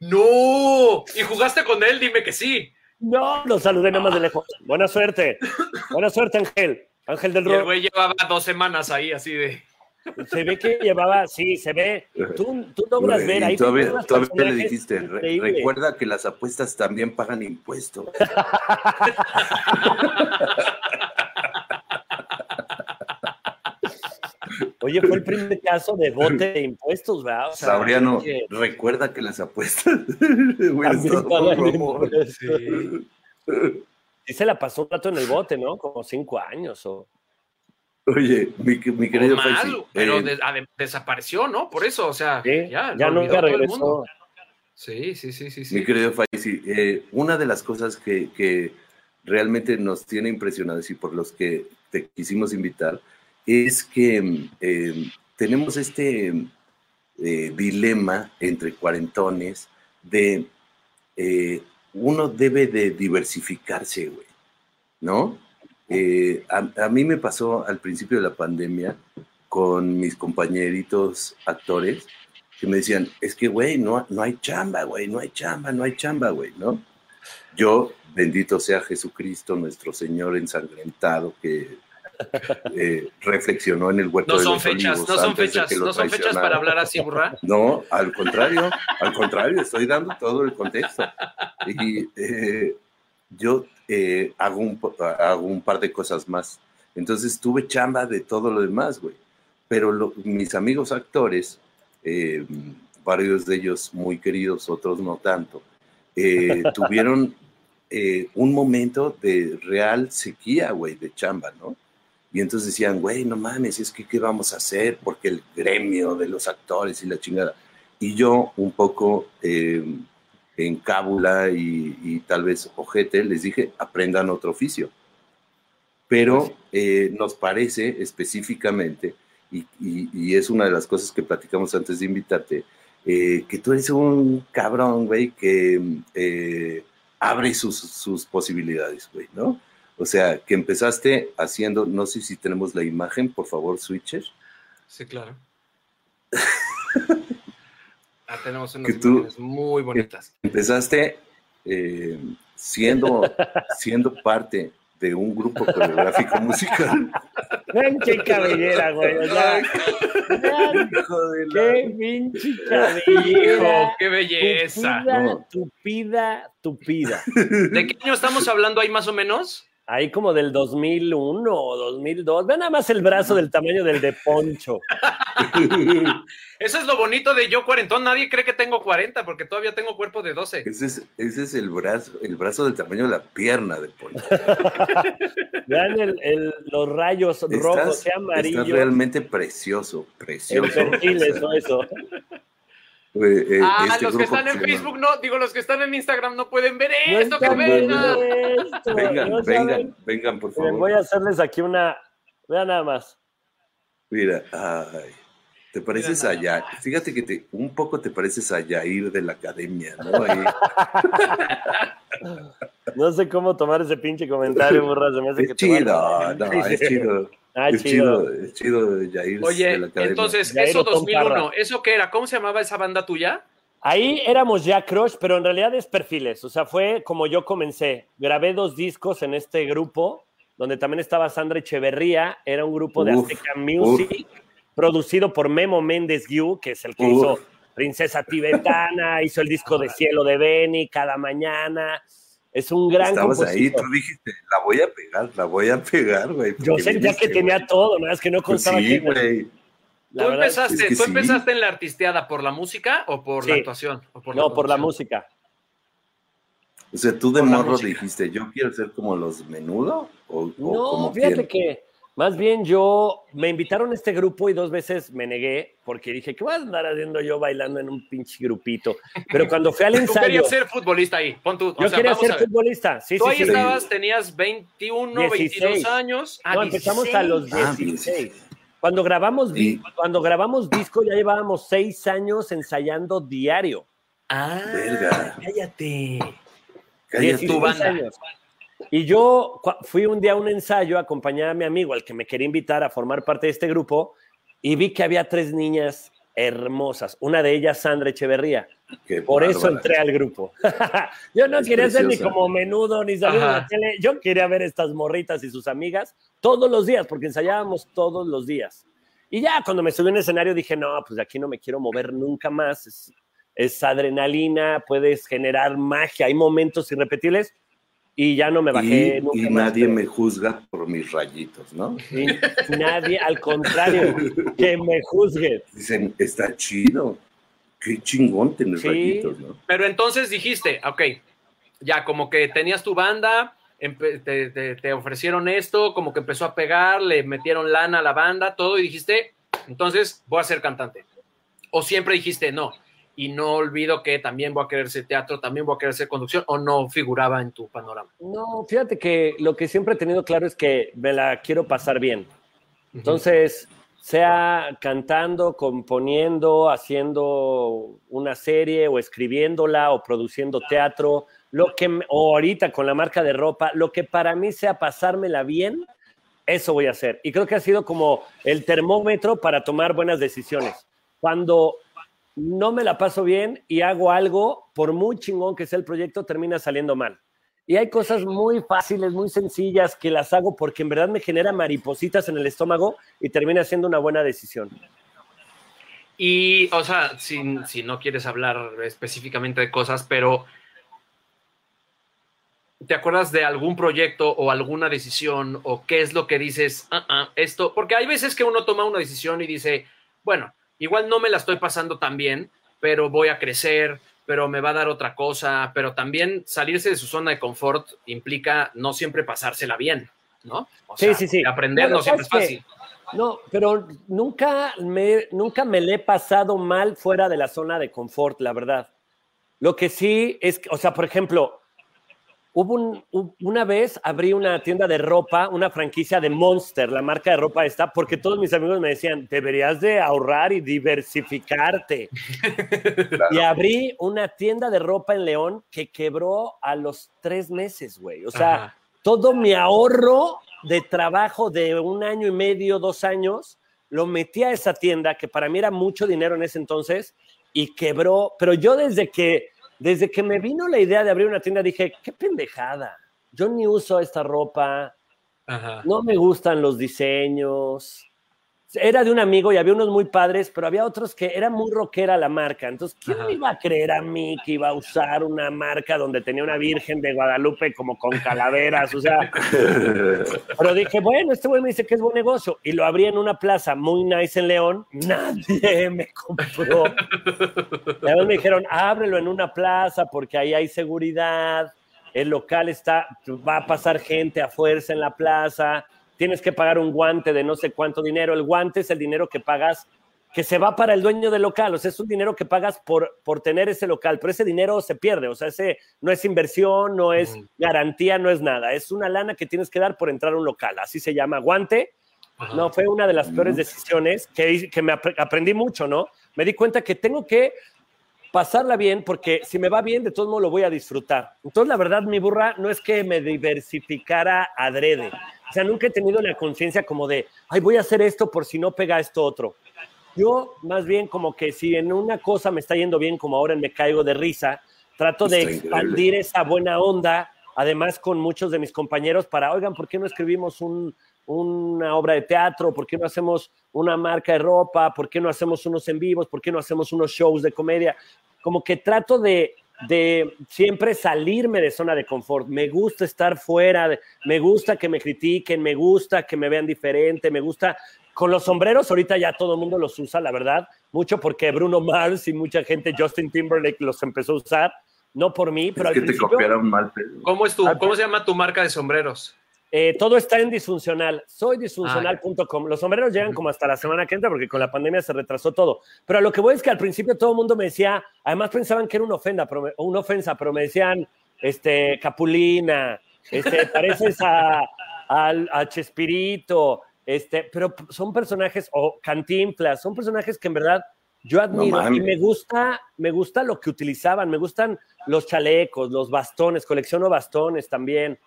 ¡No! ¿Y jugaste con él? Dime que sí. No, lo saludé nada más de lejos. Buena suerte. Buena suerte, Ángel. Ángel del Y el güey llevaba dos semanas ahí, así de. Se ve que llevaba, sí, se ve. Tú, tú logras ver ahí. todavía, todavía le dijiste, re- recuerda que las apuestas también pagan impuestos. Oye, fue el primer caso de bote de impuestos, ¿verdad? O sea, Sabriano, que recuerda que las apuestas. Sí se la pasó un rato en el bote, ¿no? Como cinco años o. Oye, mi, mi querido mal, Faisy, pero eh, de- a- de- desapareció, ¿no? Por eso, o sea, Sí, ya, ya nunca todo el regresó. mundo. Sí, sí, sí, sí, sí. Mi querido Faisy, eh, una de las cosas que, que realmente nos tiene impresionados y por los que te quisimos invitar es que eh, tenemos este eh, dilema entre cuarentones de eh, uno debe de diversificarse, güey, ¿no? Eh, a, a mí me pasó al principio de la pandemia con mis compañeritos actores que me decían, es que, güey, no, no hay chamba, güey, no hay chamba, no hay chamba, güey, ¿no? Yo, bendito sea Jesucristo, nuestro Señor ensangrentado, que eh, reflexionó en el huerto No de son los fechas, olivos no son fechas, no son fechas para hablar así, burra. No, al contrario, al contrario, estoy dando todo el contexto. Y eh, yo eh, hago, un, hago un par de cosas más. Entonces tuve chamba de todo lo demás, güey. Pero lo- mis amigos actores, varios de ellos muy queridos, otros no tanto, tuvieron eh, un momento de real sequía, güey, de chamba, ¿no? Y entonces decían, güey, no mames, es que qué vamos a hacer porque el gremio de los actores y la chingada. Y yo un poco eh, en cábula y, y tal vez ojete les dije, aprendan otro oficio. Pero eh, nos parece específicamente, y, y- y es una de las cosas que platicamos antes de invitarte, eh, que tú eres un cabrón, güey, que eh, abre sus, sus posibilidades, güey, ¿no? O sea, que empezaste haciendo, no sé si tenemos la imagen, por favor, Switcher. Sí, claro. Ah, tenemos unas Que tú- imágenes muy bonitas. Empezaste eh, siendo, siendo parte de un grupo coreográfico musical. Ven qué cabellera, güey. O sea, Hijo de la- qué pinche Hijo, cabellera. qué belleza. Tupida, No. tupida, tupida. ¿De qué año estamos hablando ahí más o menos? Ahí como del 2001 o 2002. Ve nada más el brazo del tamaño del de Poncho. Eso es lo bonito de yo cuarentón. Nadie cree que tengo 40 porque todavía tengo cuerpo de 12. Ese es, ese es el brazo, el brazo del tamaño de la pierna de Poncho. Vean el- el- los rayos rojos y amarillos. realmente precioso, El precioso. perfil, eso, eso. Eh, eh, Ah, este los que están en Facebook no, digo, los que están en Instagram no pueden ver No esto, que esto, Vengan, no vengan, saben. vengan, por favor. voy a hacerles aquí una. Vean nada más. Mira, ay, te pareces a Yair. Fíjate que te, un poco te pareces a Yair de la academia, ¿no? Ahí. No sé cómo tomar ese pinche comentario, burra. Se me hace que Es te van chido, a- no, es chido. Ah, es chido. chido, es chido Yair de Oye, la entonces, Ya eso Aero Tom 2001, Parra. ¿eso qué era? ¿Cómo se llamaba esa banda tuya? Ahí éramos ya crush, pero en realidad es perfiles. O sea, fue como yo comencé. Grabé dos discos en este grupo, donde también estaba Sandra Echeverría. Era un grupo de Uf, Azteca Music, producido por Memo Méndez Guiú, que es el que Uf. hizo Princesa Tibetana, hizo el disco de Cielo de Beni, Cada Mañana. Es un gran Estabas ahí, tú dijiste, la voy a pegar, la voy a pegar, güey. Yo sentía que tenía todo, nada más que no Pues contaba sí. La ¿Tú, verdad, empezaste, es que ¿Tú sí. empezaste en la artisteada por la música o por la actuación? ¿O por no, por la música. O sea, tú de Por morro dijiste, yo quiero ser como los menudo o, o No, como fíjate que más bien yo me invitaron a este grupo y dos veces me negué porque dije, ¿qué voy a andar haciendo yo bailando en un pinche grupito? Pero cuando fui al Tú ensayo, querías ser futbolista ahí. Pon tu, o yo sea, quería vamos ser futbolista. Sí, Tú sí, ahí sí. estabas, tenías 21, 22 16. años. Ah, No, empezamos a los 16. Ah, 16. Cuando grabamos, cuando grabamos disco ya llevábamos seis años ensayando diario. Ah, Verga. cállate. Cállate. 16 tu banda. años. Y yo fui un día a un ensayo a acompañar a mi amigo, al que me quería invitar a formar parte de este grupo, y vi que había tres niñas hermosas. Una de ellas, Sandra Echeverría. Qué Por eso entré al grupo. yo no Es quería ser ni como menudo, ni salir en la tele. Yo quería ver estas morritas y sus amigas todos los días, porque ensayábamos todos los días. Y ya cuando me subí en el escenario dije, no, pues de aquí no me quiero mover nunca más. Es, es adrenalina, puedes generar magia, hay momentos irrepetibles. Y ya no me bajé Y, nunca y más, nadie pero- me juzga por mis rayitos, ¿no? Sí, nadie, al contrario, que me juzgue. Dicen, está chido. Qué chingón tener Sí. rayitos, ¿no? Pero entonces dijiste, ok, ya como que tenías tu banda, empe- te, te- te ofrecieron esto, como que empezó a pegar, le metieron lana a la banda, todo, y dijiste, entonces voy a ser cantante. O siempre dijiste, no, y no olvido que también voy a querer ser teatro, también voy a querer ser conducción, o no figuraba en tu panorama. No, fíjate que lo que siempre he tenido claro es que me la quiero pasar bien. Entonces, sea cantando, componiendo, haciendo una serie o escribiéndola o produciendo teatro, lo que o ahorita con la marca de ropa, lo que para mí sea pasármela bien, eso voy a hacer. Y creo que ha sido como el termómetro para tomar buenas decisiones. Cuando no me la paso bien y hago algo, por muy chingón que sea el proyecto, termina saliendo mal. Y hay cosas muy fáciles, muy sencillas que las hago porque en verdad me genera maripositas en el estómago y termina siendo una buena decisión. Y, o sea, si, si no quieres hablar específicamente de cosas, pero ¿te acuerdas de algún proyecto o alguna decisión o qué es lo que dices, "Ah, ah, esto? Porque hay veces que uno toma una decisión y dice, bueno, igual no me la estoy pasando tan bien, pero voy a crecer, pero me va a dar otra cosa, pero también salirse de su zona de confort implica no siempre pasársela bien, ¿no? O Sí, sí, sí. Aprender no siempre es ¿sabes fácil. No, pero nunca me, nunca me le he pasado mal fuera de la zona de confort, la verdad. Lo que sí es, o sea, por ejemplo, hubo un- una vez abrí una tienda de ropa, una franquicia de Monster, la marca de ropa esta, porque todos mis amigos me decían, deberías de ahorrar y diversificarte. Y abrí una tienda de ropa en León que quebró a los tres meses, güey. O sea, Ajá. todo mi ahorro de trabajo de un año y medio, dos años, lo metí a esa tienda, que para mí era mucho dinero en ese entonces, y quebró. Pero yo desde que, desde que me vino la idea de abrir una tienda, dije, qué pendejada. Yo ni uso esta ropa, Ajá. no me gustan los diseños. Era de un amigo y había unos muy padres, pero había otros que era muy rockera la marca. Entonces, ¿quién Ajá. me iba a creer a mí que iba a usar una marca donde tenía una virgen de Guadalupe como con calaveras? O sea, pero dije, bueno, este güey me dice que es buen negocio. Y lo abrí en una plaza muy nice en León. Nadie me compró. Además me dijeron, ábrelo en una plaza porque ahí hay seguridad. El local está, va a pasar gente a fuerza en la plaza. Tienes que pagar un guante de no sé cuánto dinero. El guante es el dinero que pagas que se va para el dueño del local, o sea, es un dinero que pagas por, por tener ese local, pero ese dinero se pierde, o sea, ese no es inversión, no es garantía, no es nada, es una lana que tienes que dar por entrar a un local, así se llama, guante. Ajá. No, fue una de las peores decisiones que, que me apre- aprendí mucho, ¿no? Me di cuenta que tengo que pasarla bien porque si me va bien, de todos modos lo voy a disfrutar. Entonces, la verdad, mi burra no es que me diversificara adrede. O sea, nunca he tenido la conciencia como de, ay, voy a hacer esto por si no pega esto otro. Yo, más bien, como que si en una cosa me está yendo bien, como ahora Me Caigo de Risa, trato de increíble. expandir esa buena onda, además con muchos de mis compañeros, para, oigan, ¿por qué no escribimos un, una obra de teatro? ¿Por qué no hacemos una marca de ropa? ¿Por qué no hacemos unos en vivos? ¿Por qué no hacemos unos shows de comedia? Como que trato de, de siempre salirme de zona de confort. Me gusta estar fuera, de- me gusta que me critiquen, me gusta que me vean diferente, me gusta... Con los sombreros ahorita ya todo el mundo los usa, la verdad, mucho porque Bruno Mars y mucha gente, Justin Timberlake los empezó a usar, no por mí, pero es al que te principio copiaron mal, pero... ¿Cómo, es tu, ¿Cómo se llama tu marca de sombreros? Eh, todo está en disfuncional. Soy disfuncional.com. Los sombreros llegan como hasta la semana que entra porque con la pandemia se retrasó todo. Pero a lo que voy es que al principio todo el mundo me decía, además pensaban que era una ofenda, pero me- una ofensa, pero me decían, este, Capulina, este, pareces a, al- a Chespirito, este, pero son personajes, o Cantinflas, son personajes que en verdad yo admiro y mames. me gusta, me gusta lo que utilizaban, me gustan los chalecos, los bastones, colecciono bastones también.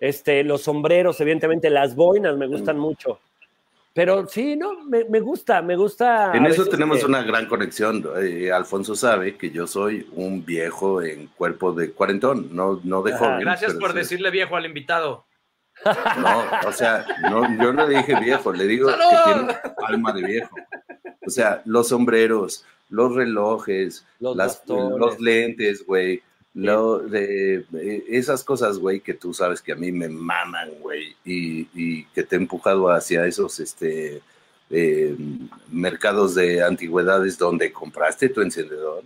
Este, los sombreros, evidentemente, las boinas me gustan mucho. Pero sí, no, me, me gusta, me gusta. En eso tenemos que- una gran conexión. Eh, Alfonso sabe que yo soy un viejo en cuerpo de cuarentón, no, no de Ajá. joven. Gracias por sí. decirle viejo al invitado. No, o sea, no, yo no le dije viejo, le digo ¡Salud! que tiene alma de viejo. O sea, los sombreros, los relojes, Los las- bastones. los lentes, güey. Lo de eh, esas cosas, güey, que tú sabes que a mí me maman, güey, y, y que te he empujado hacia esos este, eh, mercados de antigüedades donde compraste tu encendedor.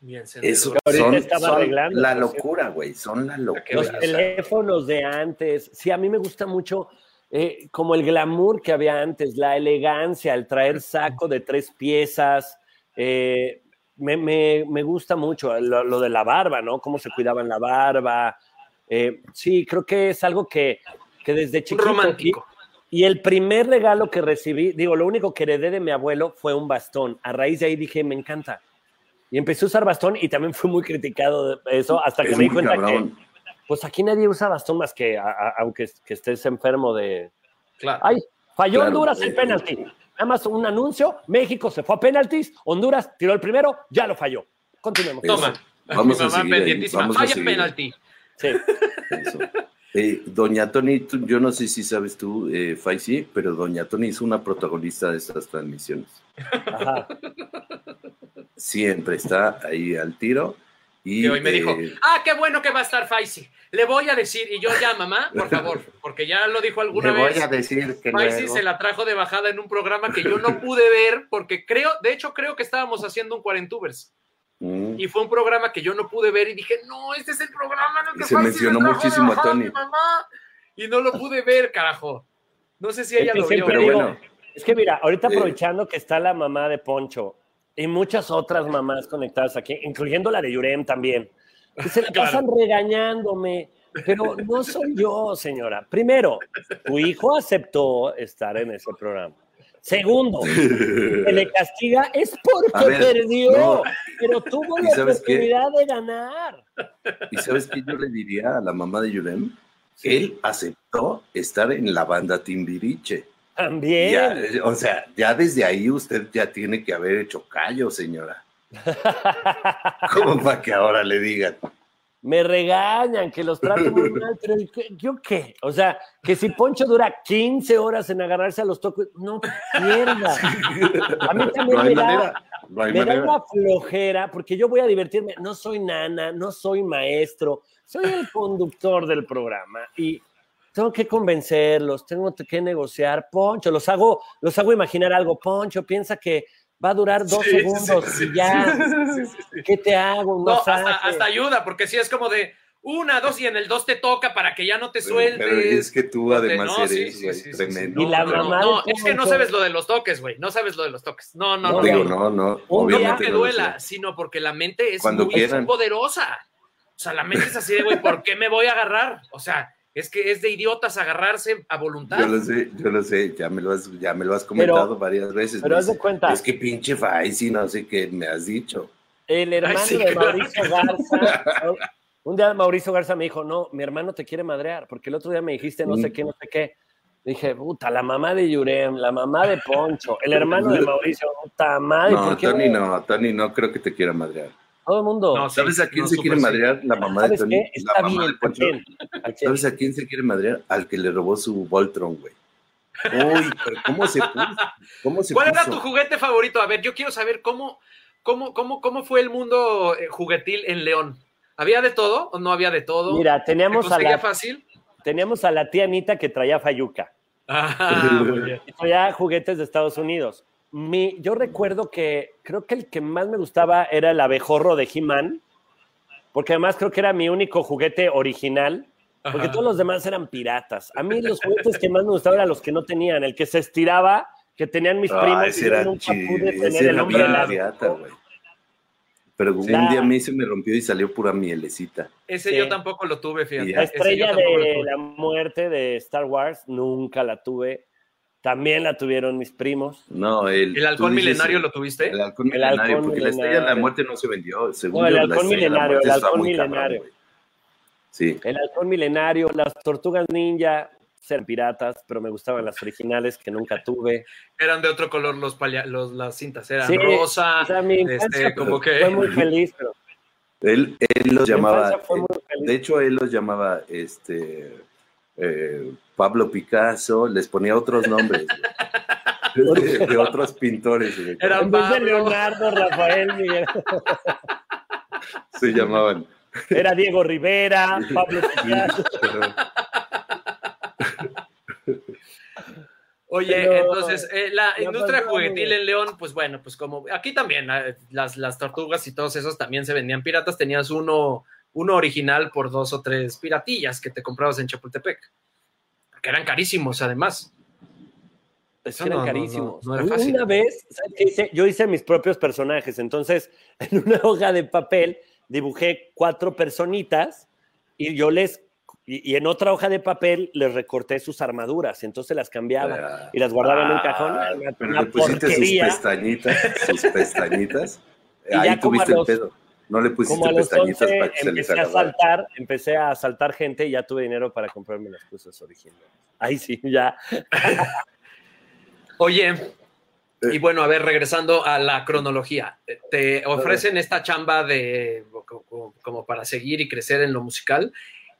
Bien, Eso ahorita son, estaba son arreglando, la locura, güey. Son la Los locura. veas. teléfonos de antes. Sí, a mí me gusta mucho eh, como el glamour que había antes, la elegancia, el traer saco de tres piezas. eh, me, me- me gusta mucho lo, lo de la barba, ¿no? Cómo se cuidaban la barba. Eh, sí, creo que es algo que, que desde chiquito... romántico. Y el primer regalo que recibí, digo, lo único que heredé de mi abuelo fue un bastón. A raíz de ahí dije, me encanta. Y empecé a usar bastón y también fui muy criticado de eso hasta que Es me di cuenta cabrón. que, pues aquí nadie usa bastón más que, a- a- aunque que estés enfermo de... Claro. Ay, falló Claro. Honduras el penalti. Nada más un anuncio, México se fue a penaltis, Honduras tiró el primero, ya lo falló. Continuemos. Toma. Vamos Mi a mamá seguir vamos a Falla seguir. penalti. Sí. Eso. Eh, Doña Tony, tú- yo no sé si sabes tú, eh, Faisy, pero Doña Tony es una protagonista de estas transmisiones. Ajá. Siempre está ahí al tiro. Y, Que hoy me dijo, eh, ah, qué bueno que va a estar Faisy. Le voy a decir, y yo ya, mamá, por favor, porque ya lo dijo alguna le voy vez. a decir que Faisy luego- se la trajo de bajada en un programa que yo no pude ver, porque creo, de hecho, creo que estábamos haciendo un Cuarentubers. Mm. Y fue un programa que yo no pude ver y dije, no, este es el programa en el que Y se Faisy mencionó de muchísimo a Tony. mi mamá. Y no lo pude ver, carajo. No sé si ella Es lo vio. Pero bueno. Es que mira, ahorita aprovechando que está la mamá de Poncho y muchas otras mamás conectadas aquí, incluyendo la de Yurem también, que se la Claro. pasan regañándome, pero no soy yo, señora. Primero, tu hijo aceptó estar en ese programa. Segundo, que le castiga es porque ver, perdió, no. pero tuvo ¿Y la qué? oportunidad de ganar. ¿Y sabes qué yo le diría a la mamá de Yurem? Él aceptó estar en la banda Timbiriche. También. Ya, o sea, ya desde ahí usted ya tiene que haber hecho callo, señora. ¿Cómo para que ahora le digan? me regañan, que los trato muy mal, pero ¿y qué- ¿yo qué? O sea, que si Poncho dura 15 horas en agarrarse a los tocos, no pierda. A mí también No me da. No me da una flojera, porque yo voy a divertirme. No soy nana, no soy maestro, soy el conductor del programa y tengo que convencerlos, tengo que negociar. Poncho, los hago, los hago imaginar algo. Poncho, piensa que va a durar dos Sí, segundos sí, sí, y ya. sí, sí, sí. ¿Qué te hago? No, hasta, hasta ayuda, porque si es como de una, dos y en el dos te toca para que ya no te sueltes. Pero es que tú además No, sí, eres sí, güey, sí, sí, tremendo. Y la No, mamá no, es que no sabes lo de los toques, güey. No sabes lo de los toques. No, no, No, no. Digo, no, no, Un día- No obviamente porque duela, sé. sino porque la mente es Cuando muy quieran. poderosa. O sea, la mente es así de, güey, ¿por qué me voy a agarrar? O sea, es que es de idiotas agarrarse a voluntad. Yo lo sé, yo lo sé, ya me lo has, ya me lo has comentado varias veces. Pero me haz de cuenta, Es que pinche Faisy, no sé qué me has dicho. el hermano Ay, sí, de claro. Mauricio Garza, un día Mauricio Garza me dijo, no, mi hermano te quiere madrear, porque el otro día me dijiste no sé Mm. qué, no sé qué. Dije, puta, la mamá de Yurem, la mamá de Poncho, el hermano de Mauricio, puta madre, No, ¿por qué Tony no, Tony no creo que te quiera madrear. Todo el mundo. No, ¿Sabes a quién no, se quiere sí. madrear? La mamá de ¿Sabes Tony. qué? La mamá bien, de Poncho. ¿a? ¿A? ¿Sabes a quién se quiere madrear? Al que le robó su Voltron, güey. Uy, pero ¿cómo se puso? ¿Cómo se ¿Cuál era tu juguete favorito? A ver, yo quiero saber cómo, cómo, cómo, cómo fue el mundo eh, juguetil en León. ¿Había de todo o no había de todo? Mira, ¿Se teníamos a, conseguía la, fácil? teníamos a la tía Anita que traía Fayuca. Ah, traía juguetes de Estados Unidos. Mi, yo recuerdo que creo que el que más me gustaba era el abejorro de He-Man, porque además creo que era mi único juguete original, porque Ajá. todos los demás eran piratas. A mí los juguetes que más me gustaban eran los que no tenían, el que se estiraba, que tenían mis Ah, primos, ese y yo nunca pude tener el hombre pirata. Pero un La- día a mí se me rompió y salió pura mielecita. Ese Sí. yo tampoco lo tuve, fíjate. La estrella de la muerte de Star Wars, nunca la tuve. También la tuvieron mis primos. No, el, ¿El halcón dices milenario lo tuviste? El halcón El milenario, halcón porque la estrella de la muerte no se vendió. Según No, el halcón milenario, el halcón cabrón, milenario. Sí. El halcón milenario, las tortugas ninja, eran piratas, pero me gustaban las originales que nunca tuve. Eran de otro color los, palia- los las cintas, eran Sí, rosa, O sea, mi este, como que... fue muy feliz, pero Él, él los mi llamaba, feliz. de hecho, él los llamaba este eh, Pablo Picasso, les ponía otros nombres de, de otros pintores. güey. Era- en vez de Pablo. Leonardo, Rafael, Miguel, Se llamaban. era Diego Rivera, Pablo Picasso. Oye, Pero- entonces, eh, la industria juguetil en León, pues bueno, pues como aquí también, eh, las, las tortugas y todos esos también se vendían piratas, tenías uno, uno original por dos o tres piratillas que te comprabas en Chapultepec, que eran carísimos además. Es Eso que eran no, no, no, carísimos. no era fácil. Una vez, ¿sabes qué hice? Yo hice mis propios personajes. Entonces, en una hoja de papel dibujé cuatro personitas y yo les. Y, y en otra hoja de papel les recorté sus armaduras. Entonces las cambiaba Ah, y las guardaba en un ah, cajón. Una, Pero una le pusiste porquería. sus pestañitas, sus pestañitas. Y ya Ahí como a tuviste los- el pedo. No le pusiste Como a los pestañitas 11 para que se les empecé a saltar, empecé a asaltar gente y ya tuve dinero para comprarme las cosas originales. Ahí sí, ya. Oye, y bueno, a ver, regresando a la cronología, eh, te ofrecen esta chamba de como, para seguir y crecer en lo musical.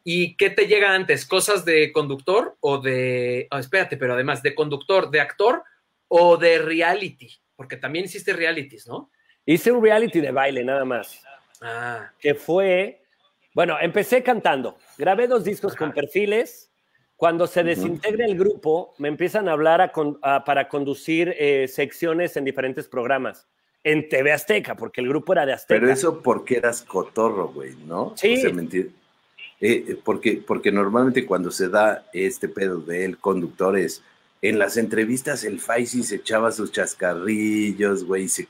¿Y qué te llega antes? ¿Cosas de conductor o de... ah, espérate, pero además, ¿de conductor, de actor o de reality? Porque también hiciste realities, ¿no? Hice un reality de baile nada más. Ah, que fue, bueno, empecé cantando, grabé dos discos con perfiles. Cuando se desintegra el grupo, me empiezan a hablar a con- a- para conducir eh, secciones en diferentes programas. En TV Azteca, porque el grupo era de Azteca. Pero eso porque eras cotorro, güey, ¿no? Sí. O sea, mentir. Eh, eh, porque, porque normalmente cuando se da este pedo del conductor es, en las entrevistas el Faisy se echaba sus chascarrillos, güey, se,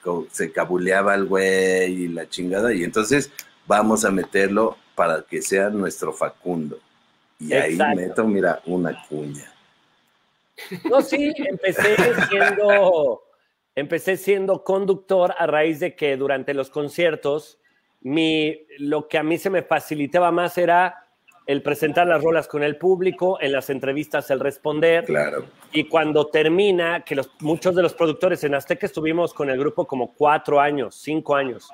cabuleaba al güey y la chingada, y entonces vamos a meterlo para que sea nuestro Facundo. Y ahí meto, mira, una cuña. No, sí, empecé siendo, empecé siendo conductor a raíz de que durante los conciertos, mi, lo que a mí se me facilitaba más era el presentar las rolas con el público, en las entrevistas el responder. Claro. Y cuando termina, que los, muchos de los productores en Azteca estuvimos con el grupo como cuatro años, cinco años.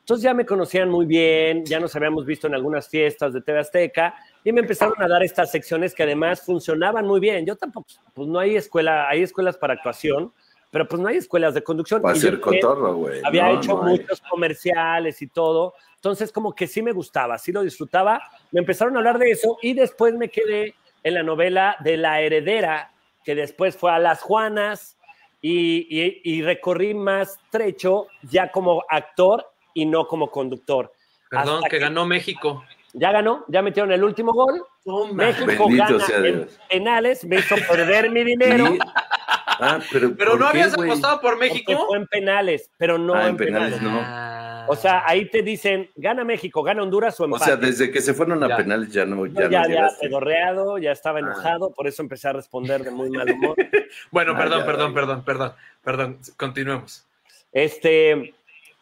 Entonces ya me conocían muy bien, ya nos habíamos visto en algunas fiestas de TV Azteca y me empezaron a dar estas secciones que además funcionaban muy bien. Yo tampoco, pues no hay escuela, hay escuelas para actuación, pero pues no hay escuelas de conducción. Va a ser cotorro, güey. había No, hecho no muchos comerciales y todo. Entonces, como que sí me gustaba, sí lo disfrutaba. Me empezaron a hablar de eso y después me quedé en la novela de La Heredera, que después fue a Las Juanas y, y- y recorrí más trecho ya como actor y no como conductor. perdón, que que- ganó México. Ya ganó, ya metieron el último gol. México Bendito gana sea en penales, me hizo perder mi dinero. Ah, pero, Pero ¿por no qué, habías apostado por porque México. fue en penales, pero no Ah, en en penales, penales. no. O sea, ahí te dicen, gana México, gana Honduras o O empate. sea, desde que se fueron a Ya. penales ya no, ya ya no había llegaste. pedorreado, ya estaba Ah. enojado, por eso empecé a responder de muy mal humor. Bueno, Ah, perdón, ya, perdón, ya. perdón, perdón, perdón. Continuemos. Este,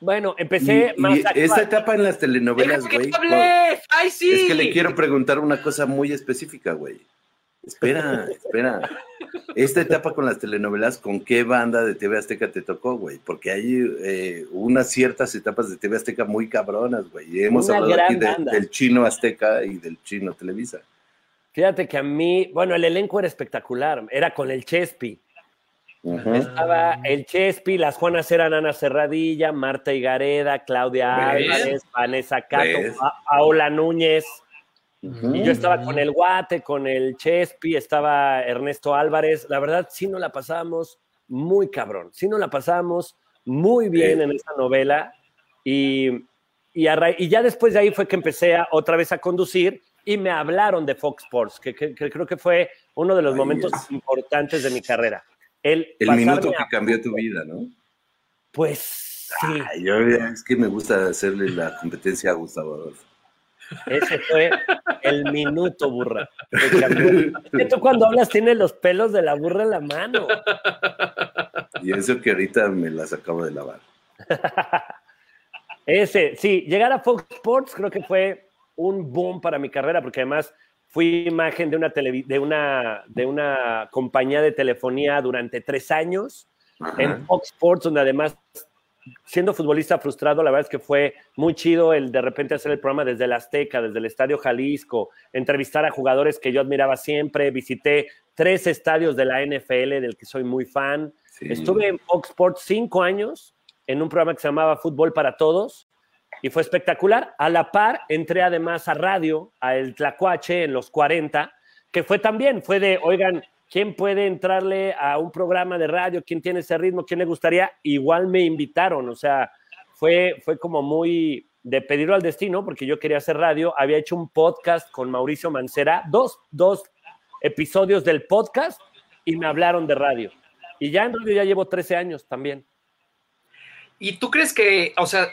bueno, empecé Y, más y esta etapa en las telenovelas, ¡Déjame güey. ¡Ay, sí! Es que le quiero preguntar una cosa muy específica, güey. Espera, espera. Esta etapa con las telenovelas, ¿con qué banda de TV Azteca te tocó, güey? Porque hay eh, unas ciertas etapas de TV Azteca muy cabronas, güey. Y hemos Una hablado aquí de- del chino Azteca y del chino Televisa. Fíjate que a mí, bueno, el elenco era espectacular, era con el Chespi. Estaba el Chespi, las Juanas eran Ana Serradilla, Marta Higareda, Claudia ¿Ves? Álvarez, Vanessa Cato, Paola Núñez. Ujú. Y yo estaba con el Guate, con el Chespi, estaba Ernesto Álvarez. La verdad, sí nos la pasábamos muy cabrón. Sí nos la pasábamos muy bien Sí. en esa novela. Y, y, a y ya después de ahí fue que empecé a- otra vez a conducir y me hablaron de Fox Sports, que, que- que creo que fue uno de los Ahí momentos es. importantes de mi carrera. El, El minuto que cambió tu vida, ¿no? Pues sí, Ay, yo, es que me gusta hacerle la competencia a Gustavo Adolfo. Ese fue el minuto, burra. tú cuando hablas tienes los pelos de la burra en la mano. Y eso que ahorita me las acabo de lavar. Ese, sí, llegar a Fox Sports creo que fue un boom para mi carrera, porque además fui imagen de una, televi- de una, de una compañía de telefonía durante tres años Ajá. en Fox Sports, donde además, siendo futbolista frustrado, la verdad es que fue muy chido el de repente hacer el programa desde el Azteca, desde el Estadio Jalisco, entrevistar a jugadores que yo admiraba siempre, visité tres estadios de la NFL del que soy muy fan. Sí. Estuve en Fox Sports cinco años en un programa que se llamaba Fútbol para Todos y fue espectacular. A la par, entré además a radio, a El Tlacuache en los 40, que fue también, fue de, oigan, ¿quién puede entrarle a un programa de radio? ¿Quién tiene ese ritmo? ¿Quién le gustaría? Igual me invitaron, o sea, fue, fue como muy de pedirlo al destino, porque yo quería hacer radio. Había hecho un podcast con Mauricio Mancera, dos, dos episodios del podcast y me hablaron de radio. Y ya en radio ya llevo 13 años también. ¿Y tú crees que, o sea,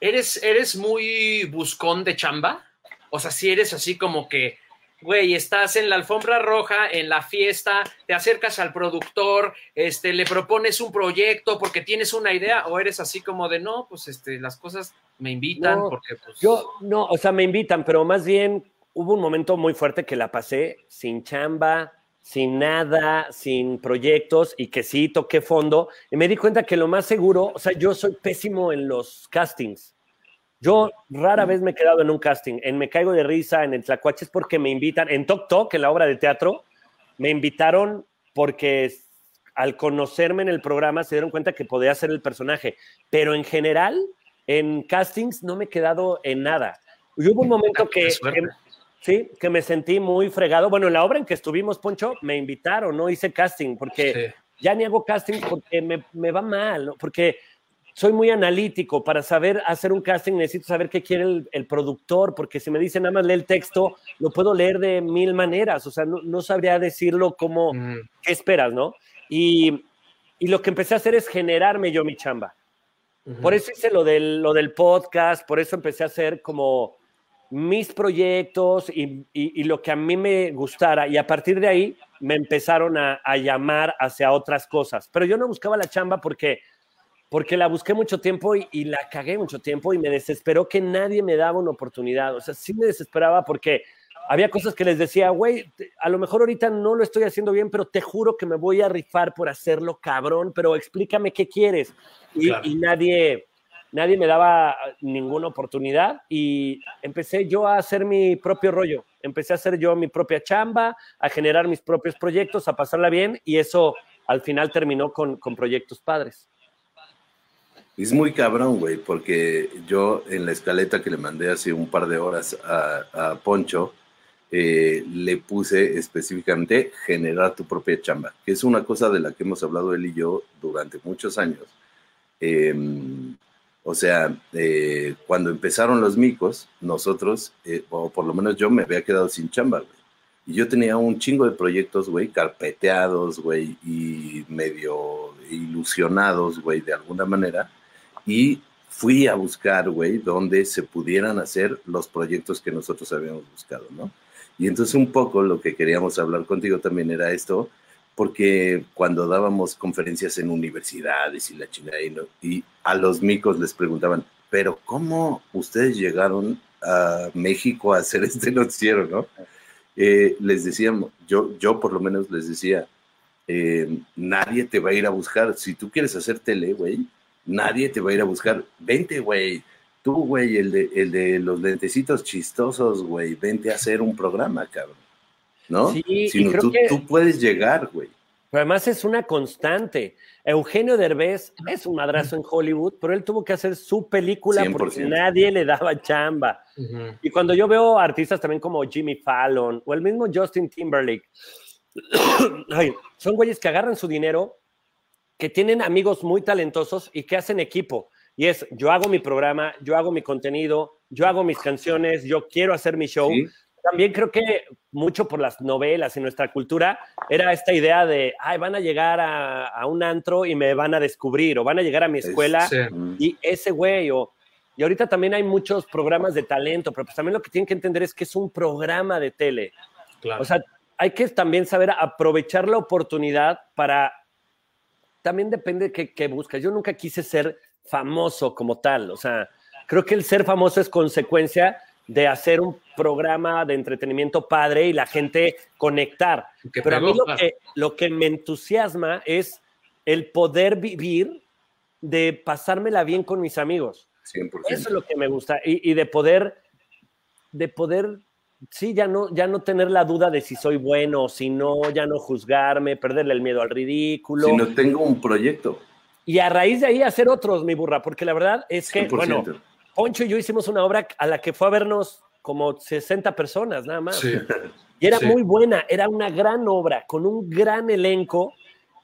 eres, eres muy buscón de chamba? O sea, si eres así como que, güey, estás en la alfombra roja, en la fiesta, te acercas al productor, este, le propones un proyecto porque tienes una idea, o eres así como de, no, pues este, las cosas me invitan No, porque pues... Yo, no, o sea, me invitan, pero más bien hubo un momento muy fuerte que la pasé sin chamba, sin nada, sin proyectos y que sí toqué fondo. Y me di cuenta que lo más seguro, o sea, yo soy pésimo en los castings. Yo rara vez me he quedado en un casting. En Me Caigo de Risa, en el Tlacuache, es porque me invitan. En Tok Tok, en la obra de teatro, me invitaron porque al conocerme en el programa se dieron cuenta que podía ser el personaje. Pero en general, en castings no me he quedado en nada. Y hubo un momento que, sí, que me sentí muy fregado. Bueno, en la obra en que estuvimos, Poncho, me invitaron, no hice casting, porque Sí. ya ni hago casting porque me, me va mal, ¿no? porque soy muy analítico. Para saber hacer un casting necesito saber qué quiere el, el productor, porque si me dicen nada más lee el texto, lo puedo leer de mil maneras. O sea, no, no sabría decirlo como, Mm, ¿qué esperas, no? Y, y lo que empecé a hacer es generarme yo mi chamba. Por eso hice lo del, lo del podcast, por eso empecé a hacer como mis proyectos y, y- y lo que a mí me gustara. Y a partir de ahí me empezaron a, a llamar hacia otras cosas. Pero yo no buscaba la chamba porque, porque la busqué mucho tiempo y, y la cagué mucho tiempo y me desesperó que nadie me daba una oportunidad. O sea, sí me desesperaba porque había cosas que les decía, güey, a lo mejor ahorita no lo estoy haciendo bien, pero te juro que me voy a rifar por hacerlo, cabrón, pero explícame qué quieres. Y, Claro. y nadie, nadie me daba ninguna oportunidad y empecé yo a hacer mi propio rollo. Empecé a hacer yo mi propia chamba, a generar mis propios proyectos, a pasarla bien y eso al final terminó con, con proyectos padres. Es muy cabrón, güey, porque yo en la escaleta que le mandé hace un par de horas a, Poncho, eh, le puse específicamente generar tu propia chamba, que es una cosa de la que hemos hablado él y yo durante muchos años. Eh, o sea, eh, cuando empezaron los micos, nosotros, eh, o por lo menos yo me había quedado sin chamba, güey. Y yo tenía un chingo de proyectos, güey, carpeteados, güey, y medio ilusionados, güey, de alguna manera. Y fui a buscar, güey, donde se pudieran hacer los proyectos que nosotros habíamos buscado, ¿no? Y entonces un poco lo que queríamos hablar contigo también era esto, porque cuando dábamos conferencias en universidades y la chingada, y, no- y a los micos les preguntaban, pero ¿cómo ustedes llegaron a México a hacer este noticiero, no? Eh, les decíamos, yo, yo por lo menos les decía, eh, nadie te va a ir a buscar, si tú quieres hacer tele, güey, nadie te va a ir a buscar, vente, güey, tú, güey, el de, el de los lentecitos chistosos, güey, vente a hacer un programa, cabrón, ¿no? Sí, y Sino creo tú, que- tú puedes llegar, güey. Pero además es una constante. Eugenio Derbez es un madrazo en Hollywood, pero él tuvo que hacer su película porque 100%. nadie le daba chamba. Ujú. Y cuando yo veo artistas también como Jimmy Fallon o el mismo Justin Timberlake, ay, son güeyes que agarran su dinero, que tienen amigos muy talentosos y que hacen equipo. Y es, yo hago mi programa, yo hago mi contenido, yo hago mis canciones, yo quiero hacer mi show. ¿sí? También creo que mucho por las novelas y nuestra cultura era esta idea de, ay, van a llegar a, a un antro y me van a descubrir, o van a llegar a mi Es- escuela Sí. Y ese güey, o, y ahorita también hay muchos programas de talento, pero pues también lo que tienen que entender es que es un programa de tele. Claro. O sea, hay que también saber aprovechar la oportunidad para, también depende de qué, qué buscas. Yo nunca quise ser famoso como tal, o sea, creo que el ser famoso es consecuencia de hacer un programa de entretenimiento padre y la gente conectar. Que Pero a mí lo que, lo que me entusiasma es el poder vivir de pasármela bien con mis amigos. 100%. Eso es lo que me gusta. Y, y de poder, de poder, sí, ya no, ya no tener la duda de si soy bueno o si no, ya no juzgarme, perderle el miedo al ridículo. Si no tengo un proyecto, Y a raíz de ahí hacer otros, mi burra, porque la verdad es que, 100%. bueno, Poncho y yo hicimos una obra a la que fue a vernos como 60 personas nada más. Sí. Y era Sí. muy buena, era una gran obra, con un gran elenco,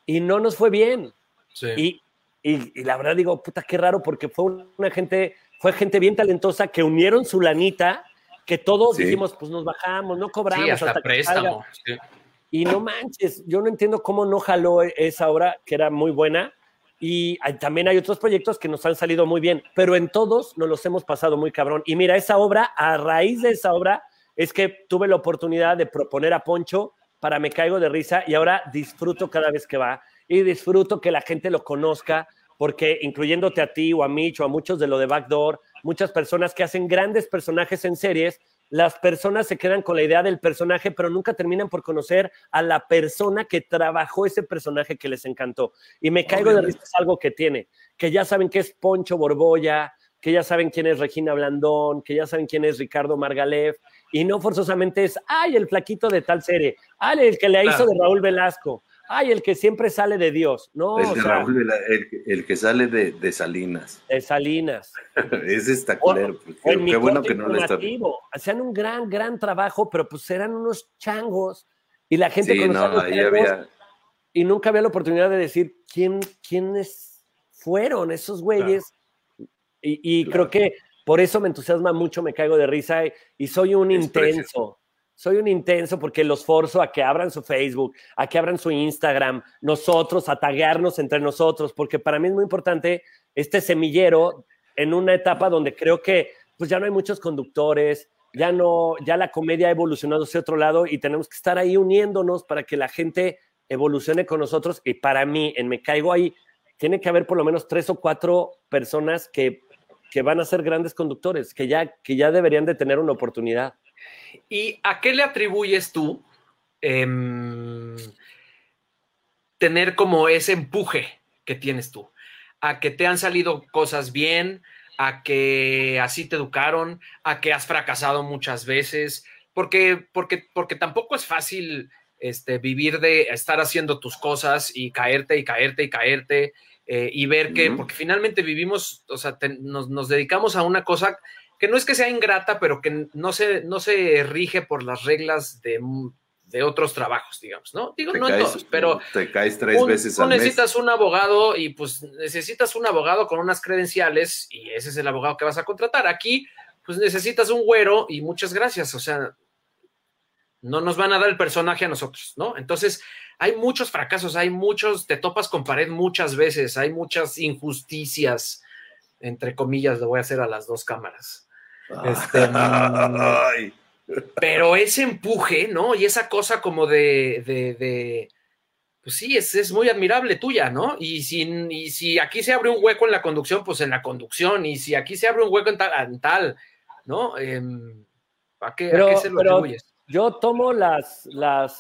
y no nos fue bien. sí. Y, y- y la verdad digo, puta, qué raro, porque fue una gente, fue gente bien talentosa que unieron su lanita, que todos Sí. dijimos, pues nos bajamos, no cobramos Sí, hasta, hasta que salga. préstamo. sí. Y no manches, yo no entiendo cómo no jaló esa obra, que era muy buena. Y hay- también hay otros proyectos que nos han salido muy bien, pero en todos nos los hemos pasado muy cabrón. Y mira, esa obra, a raíz de esa obra, es que tuve la oportunidad de proponer a Poncho para Me Caigo de Risa y ahora disfruto cada vez que va y disfruto que la gente lo conozca, porque incluyéndote a ti o a Mitch o a muchos de lo de Backdoor, muchas personas que hacen grandes personajes en series, las personas se quedan con la idea del personaje, pero nunca terminan por conocer a la persona que trabajó ese personaje que les encantó. Y me caigo de risa es algo que tiene, que ya saben que es Poncho Borbolla, que ya saben quién es Regina Blandón, que ya saben quién es Ricardo Margalef, y no forzosamente es, ay, el flaquito de tal serie, ay, el que le hizo de Raúl Velasco, ay, el que siempre sale de Dios, no, El, o de sea, Raúl Vela- el que- el que sale de, de Salinas. de Salinas. Ese está culero. mi qué bueno que no le está. Hacían un gran, gran trabajo, pero pues eran unos changos y la gente Sí, conocía no, los changos había. y nunca había la oportunidad de decir quién, quiénes fueron esos güeyes. Y, y Claro. creo que por eso me entusiasma mucho, me caigo de risa y, y soy un Es intenso. precioso. Soy un intenso porque los forzo a que abran su Facebook, a que abran su Instagram, nosotros, a taguearnos entre nosotros, porque para mí es muy importante este semillero en una etapa donde creo que pues ya no hay muchos conductores, ya no, ya la comedia ha evolucionado hacia otro lado y tenemos que estar ahí uniéndonos para que la gente evolucione con nosotros. Y para mí, en Me Caigo ahí, tiene que haber por lo menos tres o cuatro personas que, que van a ser grandes conductores, que ya, que ya deberían de tener una oportunidad. ¿Y a qué le atribuyes tú em, tener como ese empuje que tienes tú? ¿A que te han salido cosas bien? ¿A que así te educaron? ¿A que has fracasado muchas veces? Porque, porque, porque tampoco es fácil este, vivir de estar haciendo tus cosas y caerte y caerte y caerte eh, y ver que, porque finalmente vivimos, o sea, te- nos, nos dedicamos a una cosa que no es que sea ingrata, pero que no se, no se rige por las reglas de, de otros trabajos, digamos, ¿no? Digo, Te no en todos, pero te caes tres un- veces tú al mes. necesitas un abogado y pues necesitas un abogado con unas credenciales y ese es el abogado que vas a contratar. Aquí, pues necesitas un güero y muchas gracias, o sea, no nos van a dar el personaje a nosotros, ¿no? Entonces, hay muchos fracasos, hay muchos, te topas con pared muchas veces, hay muchas injusticias, entre comillas, lo voy a hacer a las dos cámaras. Este, Ay, pero ese empuje, ¿no? Y esa cosa como de, de, de- pues sí, es, es muy admirable tuya, ¿no? Y si, y si aquí se abre un hueco en la conducción, pues en la conducción, y si aquí se abre un hueco en tal, en tal ¿no? Em, ¿a, qué, a Pero- qué se lo pero- atribuyes? Yo tomo las, las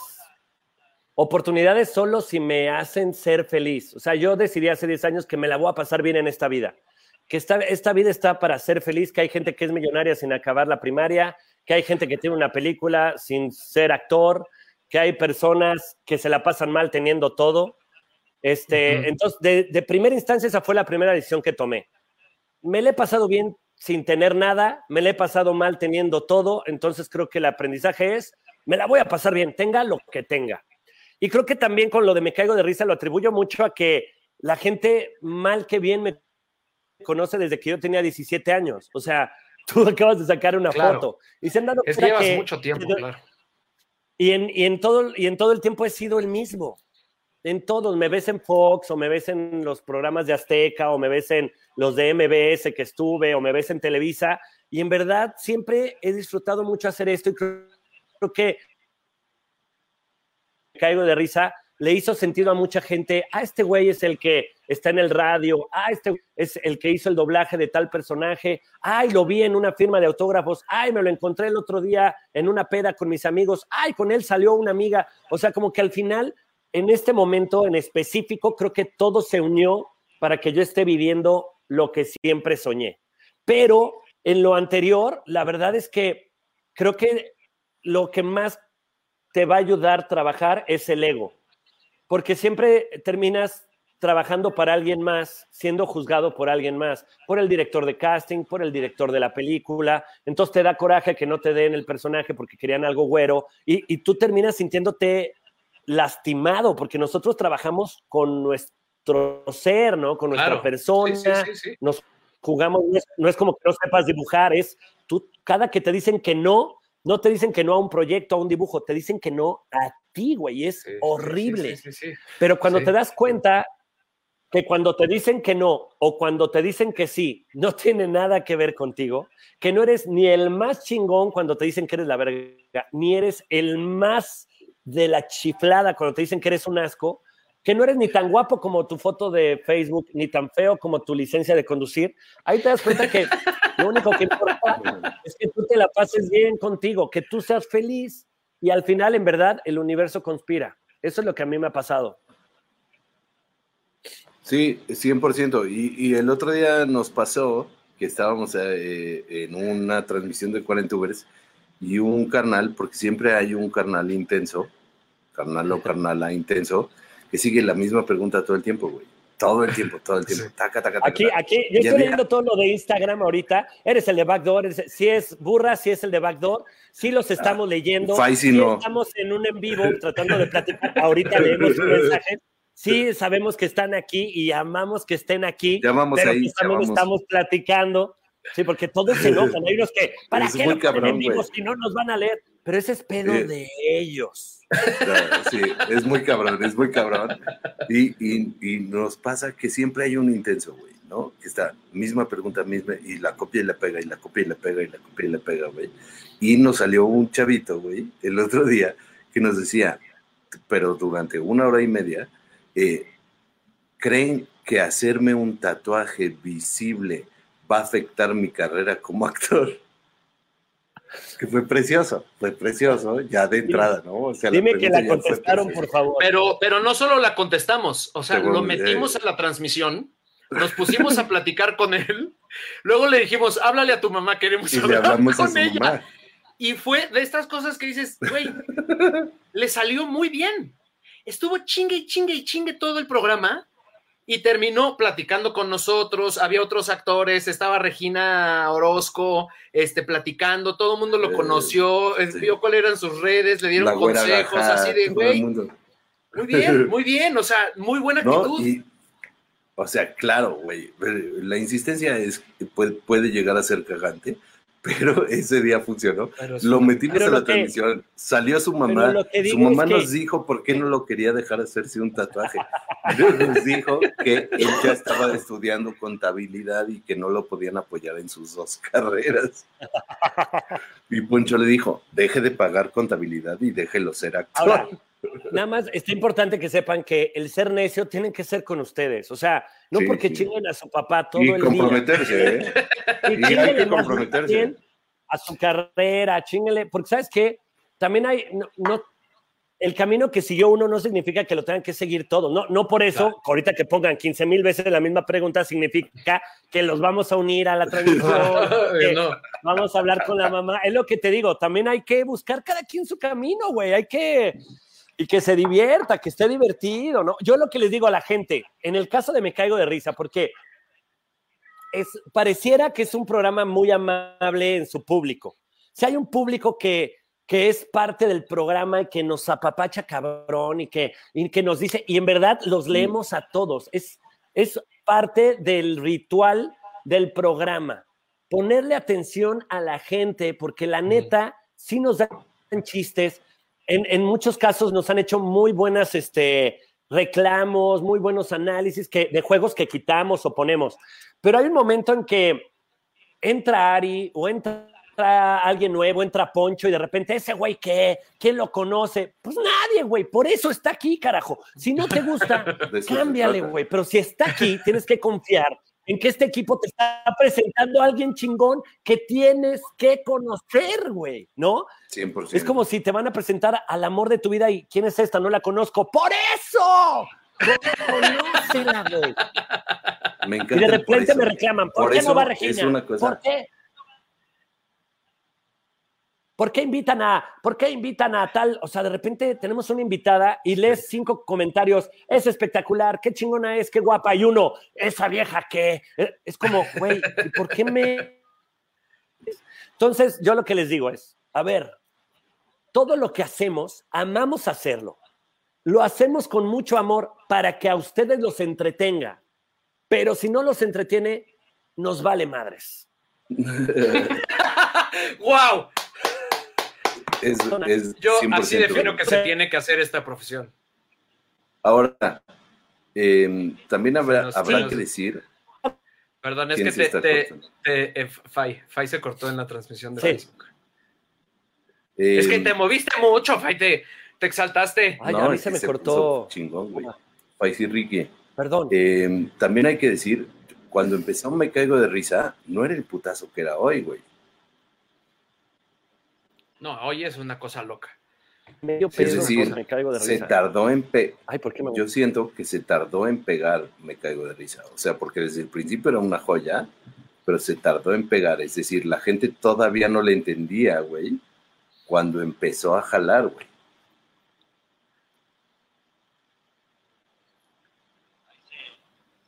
oportunidades solo si me hacen ser feliz. O sea, yo decidí hace 10 años que me la voy a pasar bien en esta vida. Que esta, esta vida está para ser feliz, que hay gente que es millonaria sin acabar la primaria, que hay gente que tiene una película sin ser actor, que hay personas que se la pasan mal teniendo todo. Este, Ujú. Entonces, de, de primera instancia, esa fue la primera decisión que tomé. Me la he pasado bien sin tener nada, me la he pasado mal teniendo todo, entonces creo que el aprendizaje es, me la voy a pasar bien, tenga lo que tenga. Y creo que también con lo de me caigo de risa lo atribuyo mucho a que la gente mal que bien me conoce desde que yo tenía 17 años. O sea, tú acabas de sacar una Claro. foto y se han dado Es que cuenta llevas mucho tiempo, que- claro. y en, y, en todo, y en todo el tiempo he sido el mismo. En todos, me ves en Fox o me ves en los programas de Azteca o me ves en los de MBS que estuve o me ves en Televisa. Y en verdad siempre he disfrutado mucho hacer esto y creo, creo que caigo de risa, le hizo sentido a mucha gente. Ah, este güey es el que está en el radio. Ah, este es el que hizo el doblaje de tal personaje. Ay, lo vi en una firma de autógrafos. Ay, me lo encontré el otro día en una peda con mis amigos. Ay, con él salió una amiga. O sea, como que al final, en este momento en específico, creo que todo se unió para que yo esté viviendo lo que siempre soñé. Pero en lo anterior, la verdad es que creo que lo que más te va a ayudar a trabajar es el ego porque siempre terminas trabajando para alguien más, siendo juzgado por alguien más, por el director de casting, por el director de la película. Entonces te da coraje que no te den el personaje porque querían algo güero y, y tú terminas sintiéndote lastimado porque nosotros trabajamos con nuestro ser, ¿no? Con nuestra Claro. persona, Sí, sí, sí, nos jugamos, no es, no es como que no sepas dibujar, es tú, cada que te dicen que no, no te dicen que no a un proyecto, a un dibujo, te dicen que no a ti, güey, y es horrible. sí, sí, sí. Pero cuando te das cuenta que cuando te dicen que no o cuando te dicen que sí, no tiene nada que ver contigo, que no eres ni el más chingón cuando te dicen que eres la verga, ni eres el más de la chiflada cuando te dicen que eres un asco, que no eres ni tan guapo como tu foto de Facebook, ni tan feo como tu licencia de conducir, ahí te das cuenta que lo único que importa es que tú te la pases bien contigo, que tú seas feliz y al final, en verdad, el universo conspira. Eso es lo que a mí me ha pasado. Sí, 100%. Y, y el otro día nos pasó que estábamos eh, en una transmisión de 40 Ubers y un carnal, porque siempre hay un carnal intenso, carnal o carnala intenso, que sigue la misma pregunta todo el tiempo, güey. Todo el tiempo, todo el tiempo. Taca, taca, taca, Aquí, aquí, yo estoy leyendo todo lo de Instagram ahorita. Eres el de Backdoor, eres- si es burra, si es el de Backdoor, sí los estamos leyendo. Faisy sí no. estamos en un en vivo tratando de platicar. Ahorita leemos un mensaje. Sí, sabemos que están aquí y amamos que estén aquí. Llamamos pero ahí, pues también llamamos. estamos platicando. Sí, porque todos se enojan. Hay unos que, ¿para Es qué lo cabrón, si no nos van a leer? Pero ese es pedo Eh. de ellos. Sí, es muy cabrón, es muy cabrón. Y, y- y nos pasa que siempre hay un intenso, güey, ¿no? Que está, misma pregunta, misma, y la copia y la pega, y la copia y la pega, y la copia y la pega, güey. Y nos salió un chavito, güey, el otro día, que nos decía, pero durante una hora y media, eh, ¿creen que hacerme un tatuaje visible va a afectar mi carrera como actor? Que fue precioso, fue precioso, ya de entrada, ¿no? O sea, Dime que la contestaron, por favor. Pero, pero no solo la contestamos, o sea, lo metimos eh. a la transmisión, nos pusimos a platicar con él, luego le dijimos, háblale a tu mamá, queremos Y le hablar con su ella. mamá. Y fue de estas cosas que dices, güey, le salió muy bien. Estuvo chingue y chingue y chingue todo el programa y terminó platicando con nosotros. Había otros actores, estaba Regina Orozco, este, platicando, todo el mundo lo Eh, conoció, eh, sí. vio cuáles eran sus redes, le dieron consejos, gaja, así de, güey, muy bien, muy bien, o sea, muy buena ¿no? actitud. Y, o sea, claro, güey, la insistencia es puede, puede llegar a ser cagante, pero ese día funcionó. Lo metimos a la que- transmisión, salió su mamá, su mamá que- nos dijo por qué no lo quería dejar hacerse un tatuaje. Nos dijo que él ya estaba estudiando contabilidad y que no lo podían apoyar en sus dos carreras. Y Poncho le dijo, deje de pagar contabilidad y déjelo ser actor. Ahora, nada más está importante que sepan que el ser necio tiene que ser con ustedes. O sea, no Sí, porque sí. chinguen a su papá todo y el comprometerse, ¿eh? día. y hay que comprometerse. A su carrera, chingale. Porque, ¿sabes qué? También hay. No, no- el camino que siguió uno no significa que lo tengan que seguir todos. No, no por eso, Claro. ahorita que pongan 15 mil veces la misma pregunta, significa que los vamos a unir a la transmisión. que no. vamos a hablar con la mamá. Es lo que te digo, también hay que buscar cada quien su camino, güey. Hay que. Y que se divierta, que esté divertido, ¿no? Yo lo que les digo a la gente, en el caso de Me Caigo de Risa, porque es, pareciera que es un programa muy amable en su público. Si hay un público que, que es parte del programa y que nos apapacha cabrón y que, y que nos dice, y en verdad los leemos a todos, es, es parte del ritual del programa. Ponerle atención a la gente, porque la neta sí nos dan chistes. En, en muchos casos nos han hecho muy buenas este, reclamos, muy buenos análisis que, de juegos que quitamos o ponemos. Pero hay un momento en que entra Ari o entra alguien nuevo, entra Poncho y de repente ese güey qué, ¿quién lo conoce? Pues nadie, güey, por eso está aquí, carajo. Si no te gusta, cámbiale, güey, pero si está aquí, tienes que confiar en que este equipo te está presentando a alguien chingón que tienes que conocer, güey, ¿no? 100%. Es como si te van a presentar al amor de tu vida y ¿quién es esta? No la conozco. ¡Por eso! Conócela, güey. Me Y encanta de el por repente me reclaman, ¿por, Por qué eso no va es Regina? una cosa- ¿Por qué? ¿Por qué invitan a, por qué invitan a tal? O sea, de repente tenemos una invitada y lees cinco comentarios. Es espectacular, qué chingona es, qué guapa. Y uno, esa vieja que es como, güey, ¿y ¿por qué me? Entonces, yo lo que les digo es, a ver, todo lo que hacemos, amamos hacerlo. Lo hacemos con mucho amor para que a ustedes los entretenga. Pero si no los entretiene, nos vale madres. ¡Wow! Es, es Yo 100% así defino que se tiene que hacer esta profesión. Ahora, eh, también habrá, Nos- habrá nos- que decir Perdón, es que te, te, te- eh, Fai, Fai se cortó en la transmisión de Sí. Facebook. Eh, Es que te moviste mucho, Fai, te, te exaltaste. Ay, no, a mí se me cortó. Chingón, güey. Faisy Ricky. Perdón. Eh, también hay que decir, cuando empezó Me Caigo de Risa, no era el putazo que era hoy, güey. No, hoy es una cosa loca. Medio Es peso, decir, me caigo de se risa. tardó en pe Ay, ¿por qué me yo siento que se tardó en pegar Me Caigo de Risa. O sea, porque desde el principio era una joya, pero se tardó en pegar. Es decir, la gente todavía no le entendía, güey, cuando empezó a jalar, güey.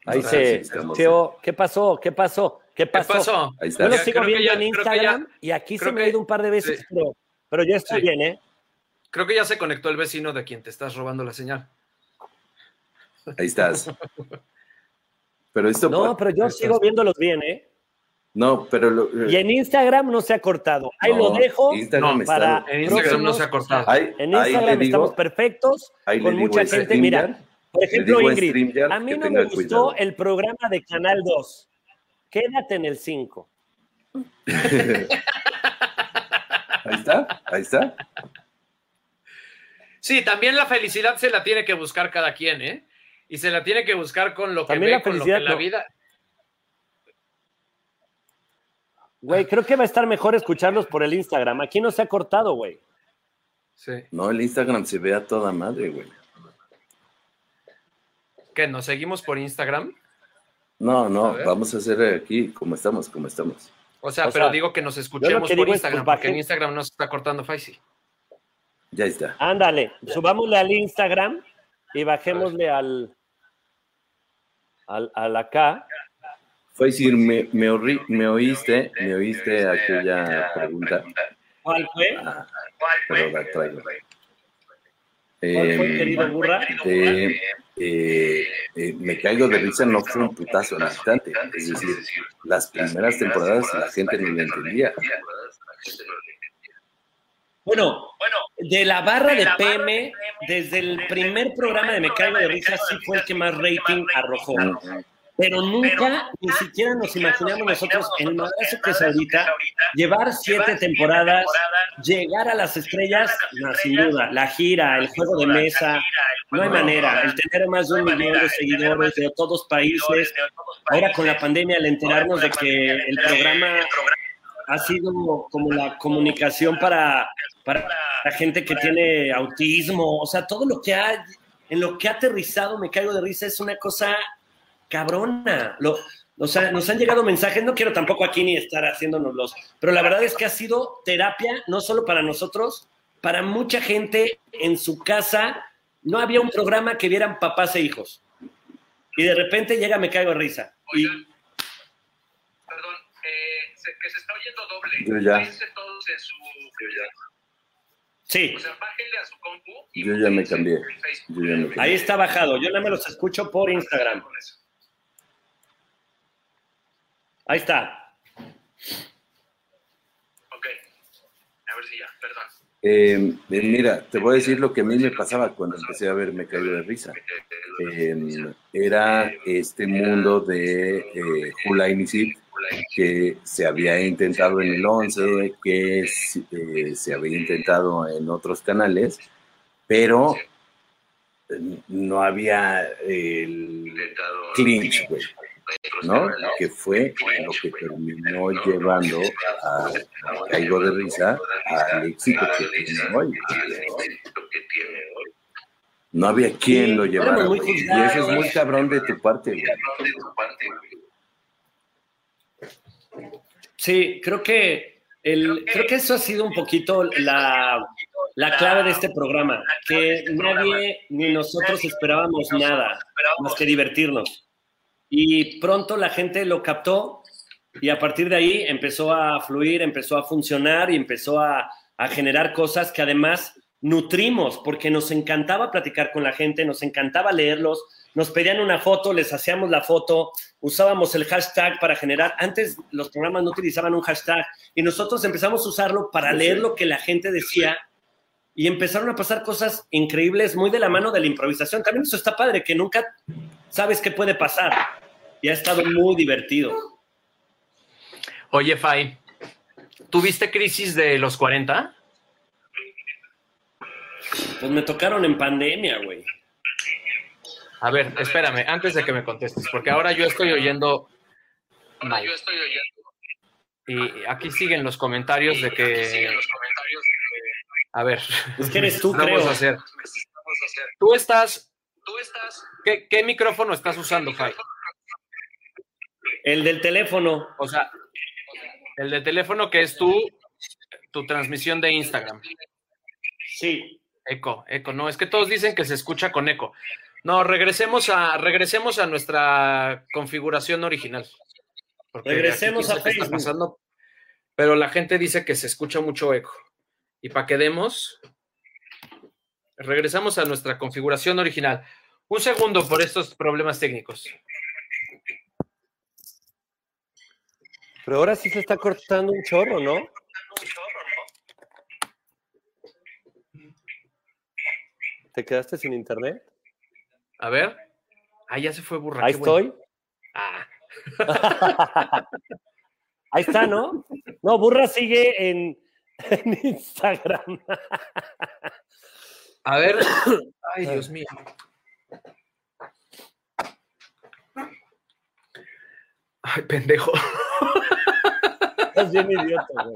Ahí Ah, se. Cheo, ¿qué pasó? ¿Qué pasó? ¿Qué ¿Qué pasó? pasó? Ahí Yo está. lo Ya, sigo viendo ya- en ya- Instagram y aquí se me ha ido un par de veces, sí. pero, pero yo estoy Sí. bien, ¿eh? Creo que ya se conectó el vecino de quien te estás robando la señal. Ahí estás. Pero esto. No, pero yo Estás- sigo viéndolos bien, ¿eh? No, pero. lo- Y en Instagram no se ha cortado. Ahí no, lo dejo. Instagram No, está- para- En Instagram no se ha cortado. Ahí, En ahí Instagram digo, estamos perfectos, ahí con mucha gente. Mira, por ejemplo, Ingrid, a mí no me gustó cuidado. el programa de Canal 2. Quédate en el 5. Ahí está, ahí está. Sí, también la felicidad se la tiene que buscar cada quien, ¿eh? Y se la tiene que buscar con lo que ve, la con lo que la vida. Güey, creo que va a estar mejor escucharlos por el Instagram. Aquí no se ha cortado, güey. Sí. No, el Instagram se ve a toda madre, güey. ¿Qué? ¿Nos seguimos por Instagram? No, no, vamos a hacer aquí como estamos, como estamos. O sea, O pero sea, digo que nos escuchemos que por digo es, Instagram, pues, porque en Instagram no se está cortando Faisy. Ya está. Ándale, subámosle al Instagram y bajémosle al, al, al acá. Fue decir, me, me, me oíste, me oíste aquella pregunta. ¿Cuál fue? Ah, pero la traigo. ¿Cuál fue, Eh, querido burra? eh, eh, eh, me caigo de risa, no fue un putazo al instante. Es decir, las primeras temporadas la gente no lo entendía. Bueno, de la barra de PM, desde el primer programa de Me Caigo de Risa, sí fue el que más rating arrojó. Pero nunca, ni siquiera nos imaginamos nosotros, el madrazo que es ahorita, llevar siete temporadas, llegar a las estrellas, no, sin duda, la gira, el juego de mesa, no hay manera, el tener más de un millón de seguidores de todos países, ahora con la pandemia, al enterarnos de que el programa ha sido como la comunicación para, para la gente que tiene autismo, o sea, todo lo que ha, en lo que ha aterrizado, me caigo de risa, es una cosa cabrona. Lo, o sea, nos han llegado mensajes, no quiero tampoco aquí ni estar haciéndonos los, pero la verdad es que ha sido terapia, no solo para nosotros, para mucha gente en su casa. No había un programa que vieran papás e hijos. Y de repente llega Me Caigo de Risa. Y, Perdón, eh, que se está oyendo doble. Yo ya. Váyanse todos en su... sí, O sea, bájenle a su compu. y Yo ya me cambié. en Facebook. Yo ya me ahí está bajado. Yo nada más los escucho por Instagram. Ahí está. Ok. A ver si ya, perdón. Eh, eh, mira, te voy a decir lo que a mí me pasaba cuando empecé a ver Me Caigo de Risa. Eh, era este mundo de eh, Hula Inisit que se había intentado en el 11, que eh, se había intentado en otros canales, pero no había el clinch, güey, ¿no? Que fue lo que terminó llevando a Caigo de Risa al éxito que tiene hoy. No había quien lo llevara, muy. Y eso es muy cabrón de tu parte, güey. Sí, creo que el, creo que eso ha sido un poquito la, la clave de este programa, que nadie ni nosotros esperábamos nada más que divertirnos. Y pronto la gente lo captó y a partir de ahí empezó a fluir, empezó a funcionar y empezó a, a generar cosas que además nutrimos, porque nos encantaba platicar con la gente, nos encantaba leerlos, nos pedían una foto, les hacíamos la foto, usábamos el hashtag para generar, antes los programas no utilizaban un hashtag y nosotros empezamos a usarlo para leer lo que la gente decía y empezaron a pasar cosas increíbles muy de la mano de la improvisación. También eso está padre, que nunca sabes qué puede pasar y ha estado muy divertido. Oye, Fai, ¿tuviste crisis de los 40? Pues me tocaron en pandemia, güey. A ver, espérame, antes de que me contestes, porque ahora yo estoy oyendo. mal. Yo estoy oyendo. Y aquí siguen los comentarios de que. Siguen los comentarios de que A ver. Es que eres tú, vamos a hacer. Tú estás. Tú estás. ¿Qué, qué micrófono estás usando, Fai? El del teléfono. O sea, el de teléfono que es tu, tu transmisión de Instagram. Sí. Eco, eco. No, es que todos dicen que se escucha con eco. No, regresemos a, regresemos a nuestra configuración original. Porque Regresemos a está Facebook. pasando, pero la gente dice que se escucha mucho eco. Y para que demos, regresamos a nuestra configuración original. Un segundo por estos problemas técnicos. Pero ahora sí se está cortando un chorro, ¿no? ¿Te quedaste sin internet? A ver. Ah, ya se fue burra. Ahí bueno. estoy. Ah, Ahí está, ¿no? No, Burra sigue en, en Instagram. a ver. Ay, Dios mío. Ay, pendejo. Estás bien idiota, güey.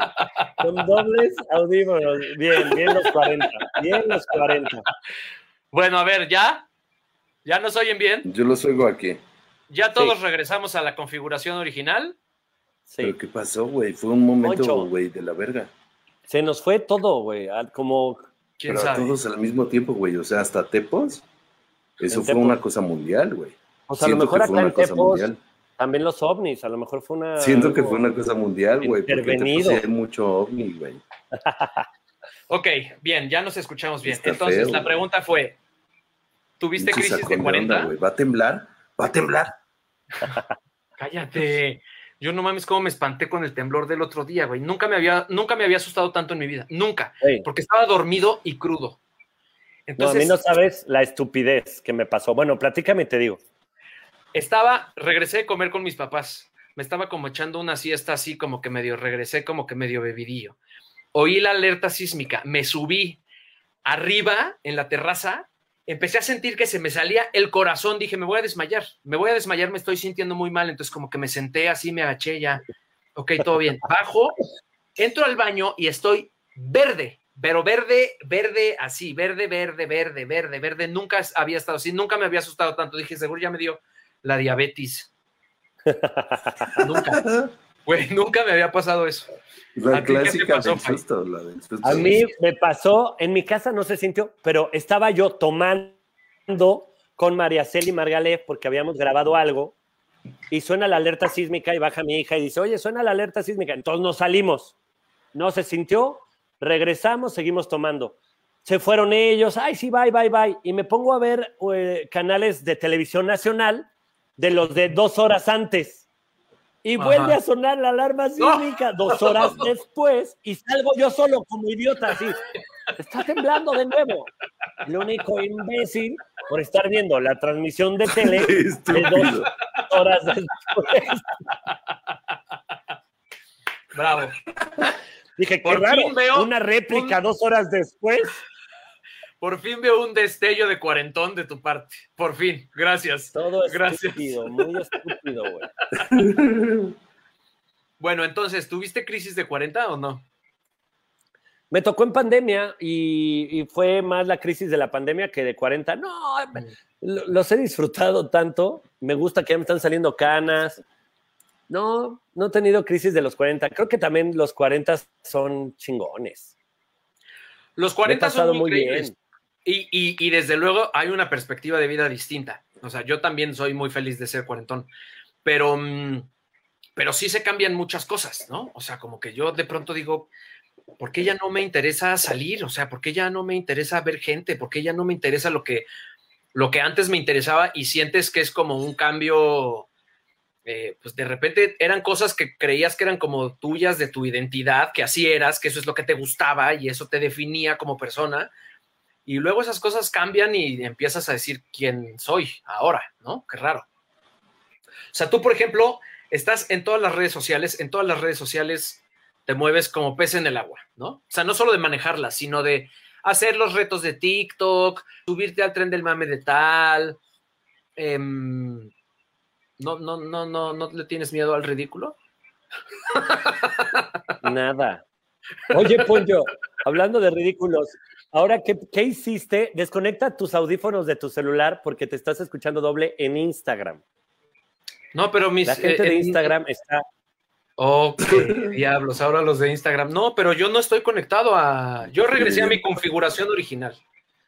Con dobles audífonos. Bien, bien los 40. Bien los 40. Bueno, a ver, ¿ya? ¿Ya nos oyen bien? Yo los oigo aquí. ¿Ya todos regresamos a la configuración original? Sí. ¿Pero qué pasó, güey? Fue un momento, güey, de la verga. Se nos fue todo, güey. Como ¿Quién Pero a sabe? todos al mismo tiempo, güey. O sea, hasta Tepos. Eso En fue Tepos. una cosa mundial, güey. O sea, a lo mejor acá una en cosa Tepos mundial. también los ovnis, a lo mejor fue una. Siento que fue una cosa mundial, güey. Porque Intervenido. sí hay mucho ovni, güey. Ok, bien, ya nos escuchamos bien. Está Entonces, feo, la pregunta fue, ¿tuviste crisis de sacón de 40? onda, güey. ¿Va a temblar? ¿Va a temblar? Cállate. Yo no mames cómo me espanté con el temblor del otro día, güey. Nunca me había, nunca me había asustado tanto en mi vida. Nunca. Porque estaba dormido y crudo. no, a Entonces, mí no sabes la estupidez que me pasó. Bueno, platícame y te digo. estaba, regresé de comer con mis papás. Me estaba como echando una siesta así, como que medio, regresé como que medio bebidillo. Oí la alerta sísmica, me subí arriba en la terraza, empecé a sentir que se me salía el corazón, dije, me voy a desmayar, me voy a desmayar, me estoy sintiendo muy mal, entonces como que me senté así, me agaché ya, ok, todo bien, bajo, entro al baño y estoy verde, pero verde, verde, así, verde, verde, verde, verde, verde, nunca había estado así, nunca me había asustado tanto, dije, seguro ya me dio la diabetes. nunca, güey, nunca me había pasado eso. La ¿A ti qué te clásica pasó, del Pai? susto. La del susto. A mí me pasó, en mi casa no se sintió, pero estaba yo tomando con María Celi Margalef porque habíamos grabado algo y suena la alerta sísmica y baja mi hija y dice, oye, suena la alerta sísmica. Entonces nos salimos. No se sintió, regresamos, seguimos tomando. Se fueron ellos, ay, sí, bye, bye, bye. Y me pongo a ver eh, canales de televisión nacional de los de dos horas antes. Y Ajá. vuelve a sonar la alarma sísmica dos horas después y salgo yo solo como idiota así. Está temblando de nuevo. El único imbécil por estar viendo la transmisión de tele de dos horas después. Bravo. Dije, qué raro, veo una réplica un- dos horas después. Por fin veo un destello de cuarentón de tu parte. Por fin. Gracias. Todo Gracias. estúpido, muy estúpido, güey. Bueno, entonces, ¿tuviste crisis de 40 o no? Me tocó en pandemia y, y fue más la crisis de la pandemia que de 40. No, lo- los he disfrutado tanto. Me gusta que ya me están saliendo canas. No, no he tenido crisis de los 40. Creo que también los 40 son chingones. Los Me he 40 pasado son muy increíbles. bien. Y, y- desde luego hay una perspectiva de vida distinta. O sea, yo también soy muy feliz de ser cuarentón, pero, mm, pero sí se cambian muchas cosas, ¿no? O sea, como que yo de pronto digo, ¿por qué ya no me interesa salir? O sea, ¿por qué ya no me interesa ver gente? ¿Por qué ya no me interesa lo que, lo que antes me interesaba? Y sientes que es como un cambio, eh, pues de repente eran cosas que creías que eran como tuyas de tu identidad, que así eras, que eso es lo que te gustaba y eso te definía como persona. Y luego esas cosas cambian y empiezas a decir quién soy ahora, ¿no? Qué raro. O sea, tú, por ejemplo, estás en todas las redes sociales, en todas las redes sociales te mueves como pez en el agua, ¿no? O sea, no solo de manejarlas, sino de hacer los retos de TikTok, subirte al tren del mame de tal. em, no, no, no, no, no le tienes miedo al ridículo. Nada. Oye, Poncho, hablando de ridículos, ahora, ¿qué, qué hiciste? Desconecta tus audífonos de tu celular porque te estás escuchando doble en Instagram. No, pero mis. La gente eh, de Instagram está. Oh, qué diablos, ahora los de Instagram. No, pero yo no estoy conectado a. Yo regresé a mi configuración original.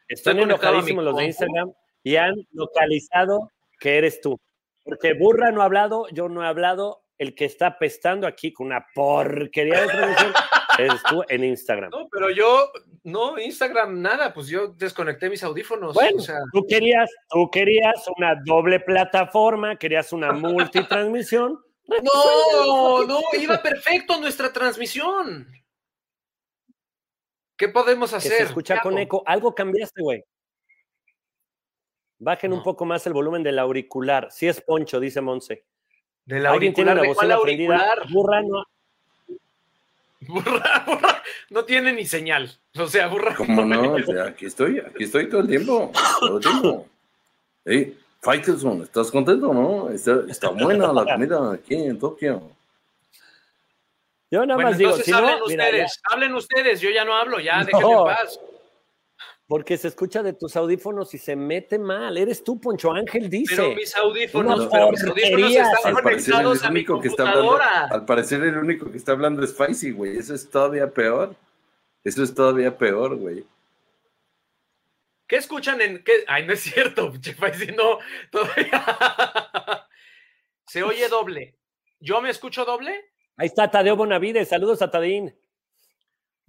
Están Estoy enojadísimos los de. Instagram y han localizado que eres tú. Porque Burra no ha hablado, yo no he hablado. El que está pestando aquí con una porquería de transmisión eres tú en Instagram. No, pero yo, no, Instagram, nada, pues yo desconecté mis audífonos. Bueno, o sea, tú querías, tú querías una doble plataforma, querías una multitransmisión. no, no, iba perfecto nuestra transmisión. ¿Qué podemos que hacer? se escucha ¿Qué con eco. Algo cambiaste, güey. Bajen un poco más el volumen del auricular. Si es Poncho, dice Monse. Del Alguien tiene auricular, la ¿de cuál bocina prendida. auricular? Burra no. Burra, burra, no tiene ni señal. O sea, burra. ¿Cómo no? O sea, aquí estoy, aquí estoy todo el tiempo. Todo el tiempo. Hey, Faitelson, ¿estás contento, no? Está, está buena la comida aquí en Tokio. Yo nada Bueno, más digo, entonces si hablen no, mira, ustedes, hablen ustedes, yo ya no hablo, ya, No. déjenme en paz. Porque se escucha de tus audífonos y se mete mal. Eres tú, Poncho Ángel, dice. Pero mis audífonos, pero mis audífonos están Al conectados a mi está hablando, computadora. al parecer el único que está hablando es Spicy, güey. Eso es todavía peor. Eso es todavía peor, güey. ¿Qué escuchan en qué? Ay, no es cierto, Faisy, no, todavía. Se oye doble. ¿Yo me escucho doble? Ahí está Tadeo Bonavides. Saludos a Tadín.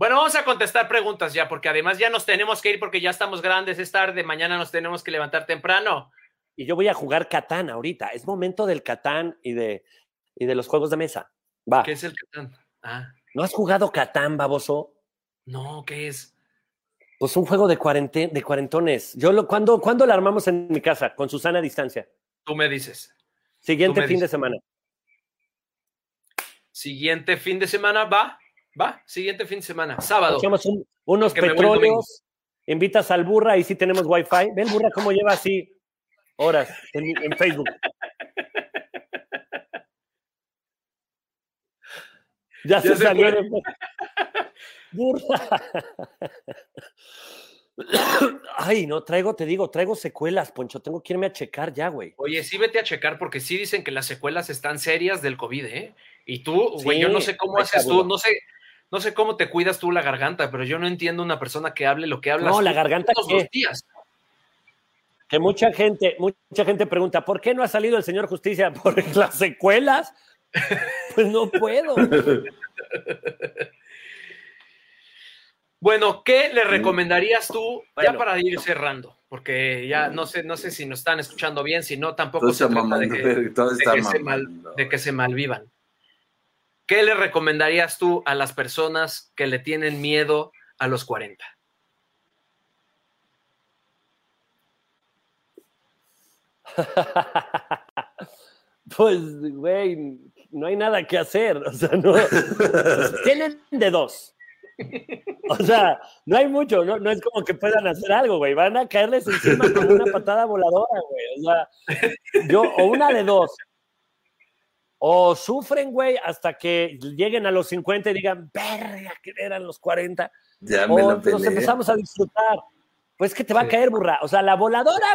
Bueno, vamos a contestar preguntas ya, porque además ya nos tenemos que ir porque ya estamos grandes, es tarde, mañana nos tenemos que levantar temprano. Y yo voy a jugar Catán ahorita. Es momento del Catán y de, y de los juegos de mesa. Va. ¿Qué es el Catán? Ah, ¿No has jugado Catán, baboso? no, ¿qué es? Pues un juego de, de cuarentones. Yo lo, ¿cuándo, ¿Cuándo lo armamos en mi casa? Con Susana a distancia. Tú me dices. Siguiente me fin de semana. Siguiente fin de semana, va, va, siguiente fin de semana, sábado. Echamos un- unos el petróleos. Invitas al burra y sí tenemos wifi. Ven, burra, cómo lleva así horas en, en Facebook. Ya, se, Ya se salió. Burra. Ay, no, traigo, te digo, traigo secuelas, Poncho. Tengo que irme a checar ya, güey. Oye, sí vete a checar porque sí dicen que las secuelas están serias del COVID, ¿eh? Y tú, güey, yo no sé cómo haces tú, no sé, no sé cómo te cuidas tú la garganta, pero yo no entiendo una persona que hable lo que hablas No, la garganta, todos ¿qué? los días. Que mucha gente, mucha gente pregunta, ¿por qué no ha salido el señor Justicia? ¿Por las secuelas? Pues no puedo. Bueno, ¿qué le recomendarías tú ya para ir cerrando? Porque ya no sé, no sé si nos están escuchando bien, si no, tampoco se trata de mamando, que, todo de está que se mal- de que se malvivan. ¿Qué le recomendarías tú a las personas que le tienen miedo a los 40? Pues, güey, no hay nada que hacer. O sea, no. Tienen de dos. O sea, no hay mucho, no, no es como que puedan hacer algo, güey. Van a caerles encima como una patada voladora, güey. O sea, yo, o una de dos. O sufren, güey, hasta que lleguen a los 50 y digan, verga, que eran los 40. Ya me O nos empezamos a disfrutar. Pues que te va Sí. a caer, burra. O sea, la voladora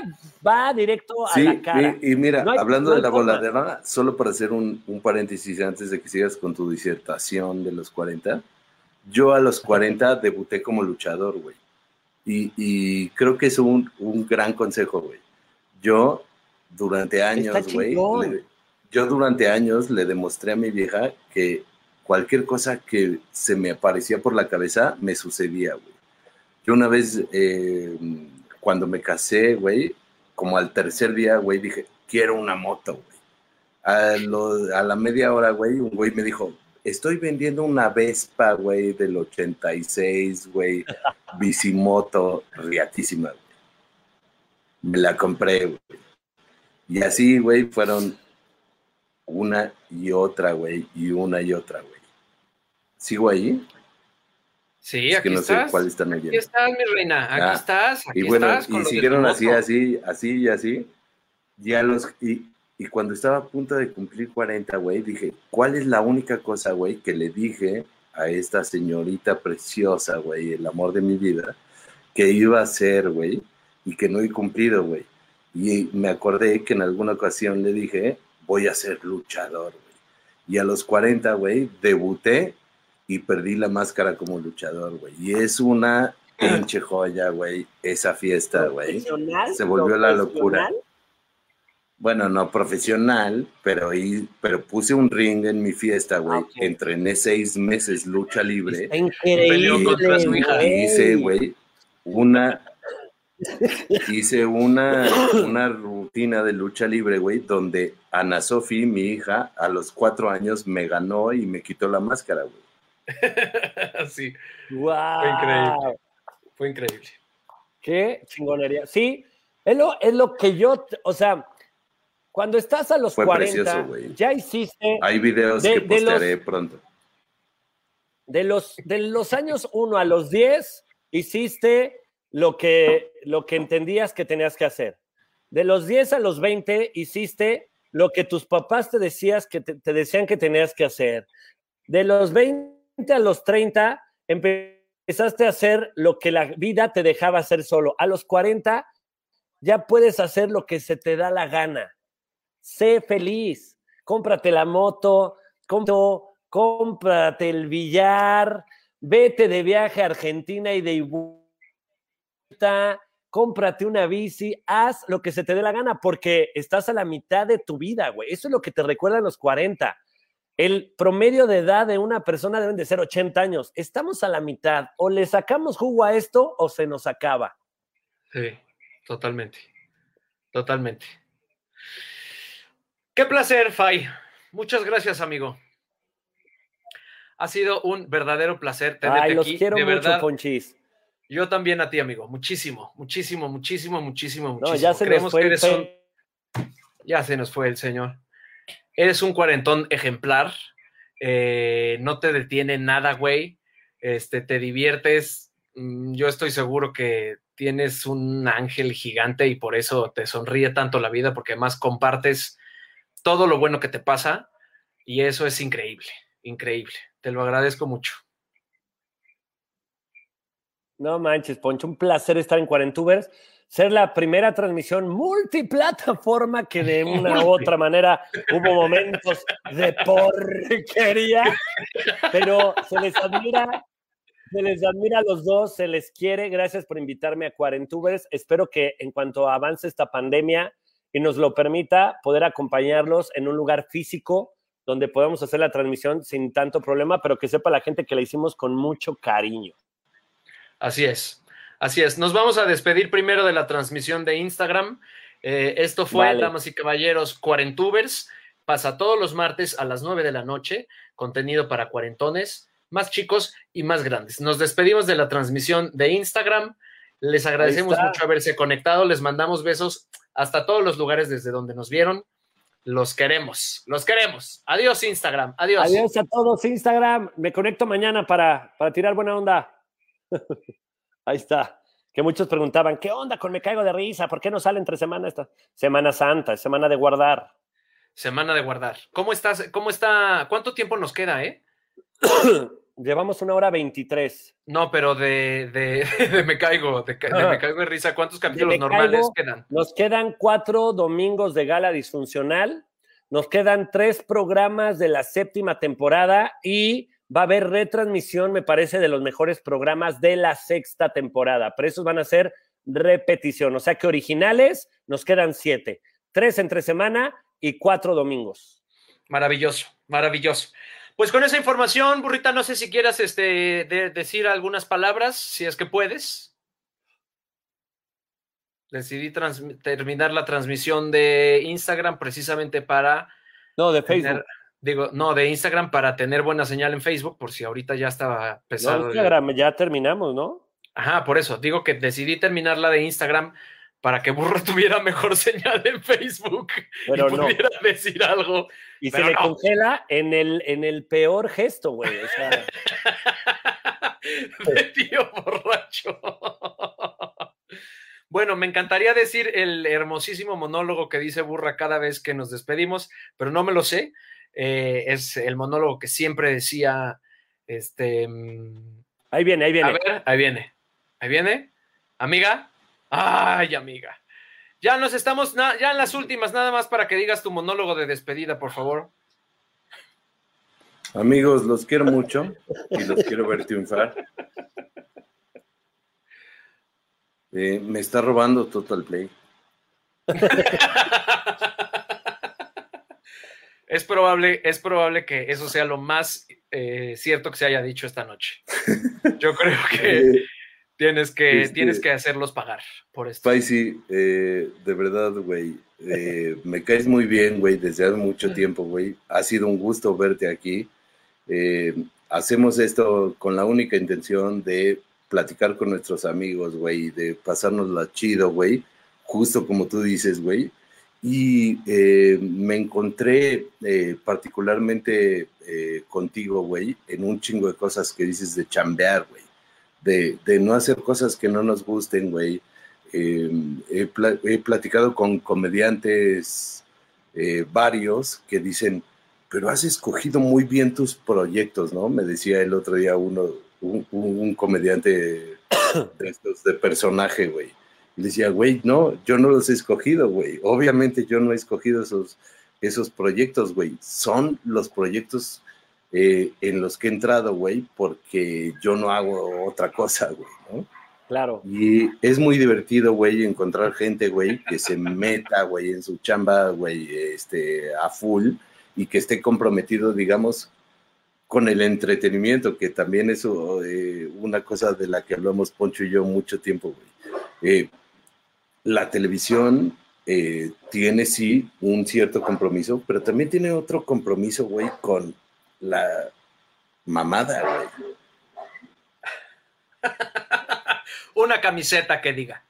va directo a Sí, la cara. y, y mira, No hay- hablando no de la forma. voladera, solo para hacer un, un paréntesis antes de que sigas con tu disertación de los 40, yo a los 40 debuté como luchador, güey. Y, y creo que es un, un gran consejo, güey. Yo, durante años, güey, yo durante años le demostré a mi vieja que cualquier cosa que se me aparecía por la cabeza me sucedía, güey. Yo una vez, eh, cuando me casé, güey, como al tercer día, güey, dije, quiero una moto, güey. A, a la media hora, güey, un güey me dijo, estoy vendiendo una Vespa, güey, del 86, güey, bicimoto, riatísima, güey. Me la compré, güey. Y así, güey, fueron una y otra, güey, y una y otra, güey. ¿Sigo ahí? Sí, es aquí que no estás. sé cuál están Aquí estás, mi reina. Aquí Ah, estás. Aquí Y bueno, estás con y siguieron así, así, así y así. Ya los, y, y cuando estaba a punto de cumplir 40, güey, dije, ¿cuál es la única cosa, güey, que le dije a esta señorita preciosa, güey, el amor de mi vida, que iba a hacer, güey, y que no he cumplido, güey? Y me acordé que en alguna ocasión le dije, voy a ser luchador, güey. Y a los 40, güey, debuté y perdí la máscara como luchador, güey. Y es una pinche joya, güey, esa fiesta, güey. Profesional, Se volvió la locura. Bueno, no profesional, pero, pero puse un ring en mi fiesta, güey. Ah. Entrené seis meses lucha libre. Está increíble. Peleó contra su hija. Y hice, güey, una. Hice una, una rutina de lucha libre, güey, donde Ana Sofi, mi hija, a los cuatro años me ganó y me quitó la máscara, güey. sí, Guau. Fue increíble. fue increíble. Qué chingonería. Sí, es lo, es lo que yo, o sea, cuando estás a los Fue 40, precioso, güey. ya hiciste Hay videos De- que de los- postearé pronto. de los, de los años 1 a los 10, hiciste lo que, lo que entendías que tenías que hacer. De los 10 a los 20, hiciste lo que tus papás te, decías que te, decían que tenías que hacer. De los 20 a los 30, empezaste a hacer lo que la vida te dejaba hacer solo. A los 40, ya puedes hacer lo que se te da la gana. Sé feliz. Cómprate la moto, cómprate, el billar, vete de viaje a Argentina y de cómprate una bici, haz lo que se te dé la gana porque estás a la mitad de tu vida, güey. Eso es lo que te recuerdan los 40. El promedio de edad de una persona deben de ser 80 años. Estamos a la mitad. O le sacamos jugo a esto o se nos acaba. Sí, totalmente. Totalmente. Qué placer, Fay. Muchas gracias, amigo. Ha sido un verdadero placer tenerte Ay, los aquí. quiero de mucho, verdad, Ponchis. Yo también a ti, amigo. Muchísimo, muchísimo, muchísimo, muchísimo, muchísimo. No, ya se Creemos nos fue que el eres un- fe- Ya se nos fue el señor. Eres un cuarentón ejemplar. eh, no te detiene nada, güey. Este, te diviertes. Mm, Yo estoy seguro que tienes un ángel gigante y por eso te sonríe tanto la vida, porque además compartes todo lo bueno que te pasa y eso es increíble, increíble. Te lo agradezco mucho. No manches, Poncho, un placer estar en Cuarentubers. Ser la primera transmisión multiplataforma que de una u otra manera hubo momentos de porquería, pero se les admira, se les admira a los dos, se les quiere. Gracias por invitarme a Cuarentubers. Espero que en cuanto avance esta pandemia y nos lo permita, poder acompañarlos en un lugar físico donde podamos hacer la transmisión sin tanto problema, pero que sepa la gente que la hicimos con mucho cariño. Así es, así es. Nos vamos a despedir primero de la transmisión de Instagram. Eh, esto fue, Vale. damas y caballeros, Cuarentubers. Pasa todos los martes a las 9 de la noche. Contenido para cuarentones, más chicos y más grandes. Nos despedimos de la transmisión de Instagram. Les agradecemos mucho haberse conectado. Les mandamos besos hasta todos los lugares desde donde nos vieron. Los queremos, los queremos. Adiós, Instagram. Adiós. Adiós a todos, Instagram. Me conecto mañana para, para tirar buena onda. Ahí está. Que muchos preguntaban, ¿qué onda con Me Caigo de Risa? ¿Por qué no sale entre semana esta? Semana Santa, semana de guardar. Semana de guardar. ¿Cómo estás? ¿Cómo está? ¿Cuánto tiempo nos queda, eh? Llevamos una hora 23. No, pero de, de, de me caigo, de, me caigo de risa. ¿Cuántos capítulos normales Caigo. quedan? Nos quedan cuatro domingos de gala disfuncional. Nos quedan tres programas de la séptima temporada y va a haber retransmisión, me parece, de los mejores programas de la sexta temporada. Pero esos van a ser repetición. O sea que originales nos quedan siete. Tres entre semana y cuatro domingos. Maravilloso, maravilloso. Pues con esa información, Burrita, no sé si quieras este, de- decir algunas palabras, si es que puedes. Decidí terminar la transmisión de Instagram precisamente para No, de tener- Facebook. Digo, no, de Instagram para tener buena señal en Facebook, por si ahorita ya estaba No, pesado. el- Instagram, ya terminamos, ¿no? Ajá, por eso, digo que decidí terminar la de Instagram para que Burro tuviera mejor señal en Facebook Pero y no. pudiera decir algo. Y se le no. congela en el, en el peor gesto, güey. O sea, de tío borracho. Bueno, me encantaría decir el hermosísimo monólogo que dice Burra cada vez que nos despedimos, pero no me lo sé. Eh, es el monólogo que siempre decía, este, mm, ahí viene, ahí viene. a ver, ahí viene, ahí viene, amiga, ay, amiga. Ya nos estamos, na- ya en las últimas, nada más para que digas tu monólogo de despedida, por favor. Amigos, los quiero mucho y los quiero ver triunfar. Eh, me está robando Total Play. Es probable, es probable que eso sea lo más eh, cierto que se haya dicho esta noche. Yo creo que Eh, tienes que, este- tienes que hacerlos pagar por esto. Spicy, eh, de verdad, güey, eh, me caes muy bien, güey, desde hace mucho tiempo, güey. Ha sido un gusto verte aquí. Eh, hacemos esto con la única intención de platicar con nuestros amigos, güey, de pasárnosla chido, güey, justo como tú dices, güey. Y eh, me encontré eh, particularmente eh, contigo, güey, en un chingo de cosas que dices de chambear, güey, de, no hacer cosas que no nos gusten, güey. Eh, he, pla- he platicado con comediantes varios que dicen, pero has escogido muy bien tus proyectos, ¿no? Me decía el otro día uno, un, un- un comediante de estos de personaje, güey. Y decía, güey, no, yo no los he escogido, güey. Obviamente yo no he escogido esos, esos proyectos, güey. Son los proyectos eh, en los que he entrado, güey, porque yo no hago otra cosa, güey, ¿no? Claro. Y es muy divertido, güey, encontrar gente, güey, que se meta, güey, en su chamba, güey, este, a full y que esté comprometido, digamos, con el entretenimiento, que también es eh, una cosa de la que hablamos Poncho y yo mucho tiempo, güey. Eh, la televisión eh, tiene, sí, un cierto compromiso, pero también tiene otro compromiso, güey, con la mamada, güey. Una camiseta que diga.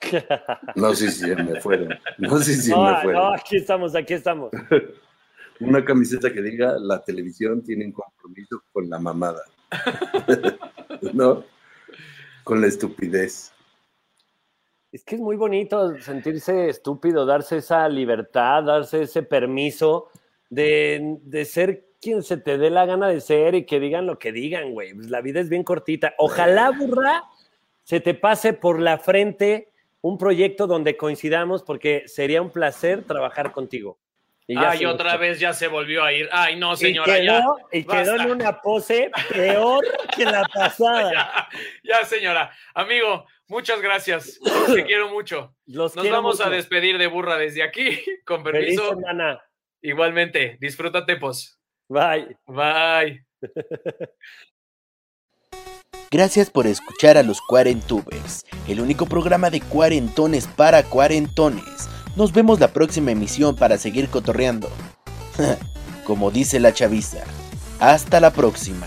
No sé si me fueron. No sé si no, me no, fueron. aquí estamos, aquí estamos. Una camiseta que diga la televisión tiene un compromiso con la mamada. ¿No? Con la estupidez. Es que es muy bonito sentirse estúpido, darse esa libertad, darse ese permiso de, de ser quien se te dé la gana de ser y que digan lo que digan, güey. Pues la vida es bien cortita. Ojalá, burra, se te pase por la frente un proyecto donde coincidamos porque sería un placer trabajar contigo. Y ya Ay, otra vez ya se volvió a ir. Ay, no, Y señora, ya. quedó, y quedó en una pose peor que la pasada. Ya, ya, señora. Amigo, muchas gracias. Te quiero mucho. Los Nos quiero vamos a despedir de burra desde aquí. Con Feliz permiso. semana. Igualmente, disfrútate, pues. Bye. Bye. Gracias por escuchar a los Cuarentubers, el único programa de cuarentones para cuarentones. Nos vemos la próxima emisión para seguir cotorreando. Como dice la chaviza. Hasta la próxima.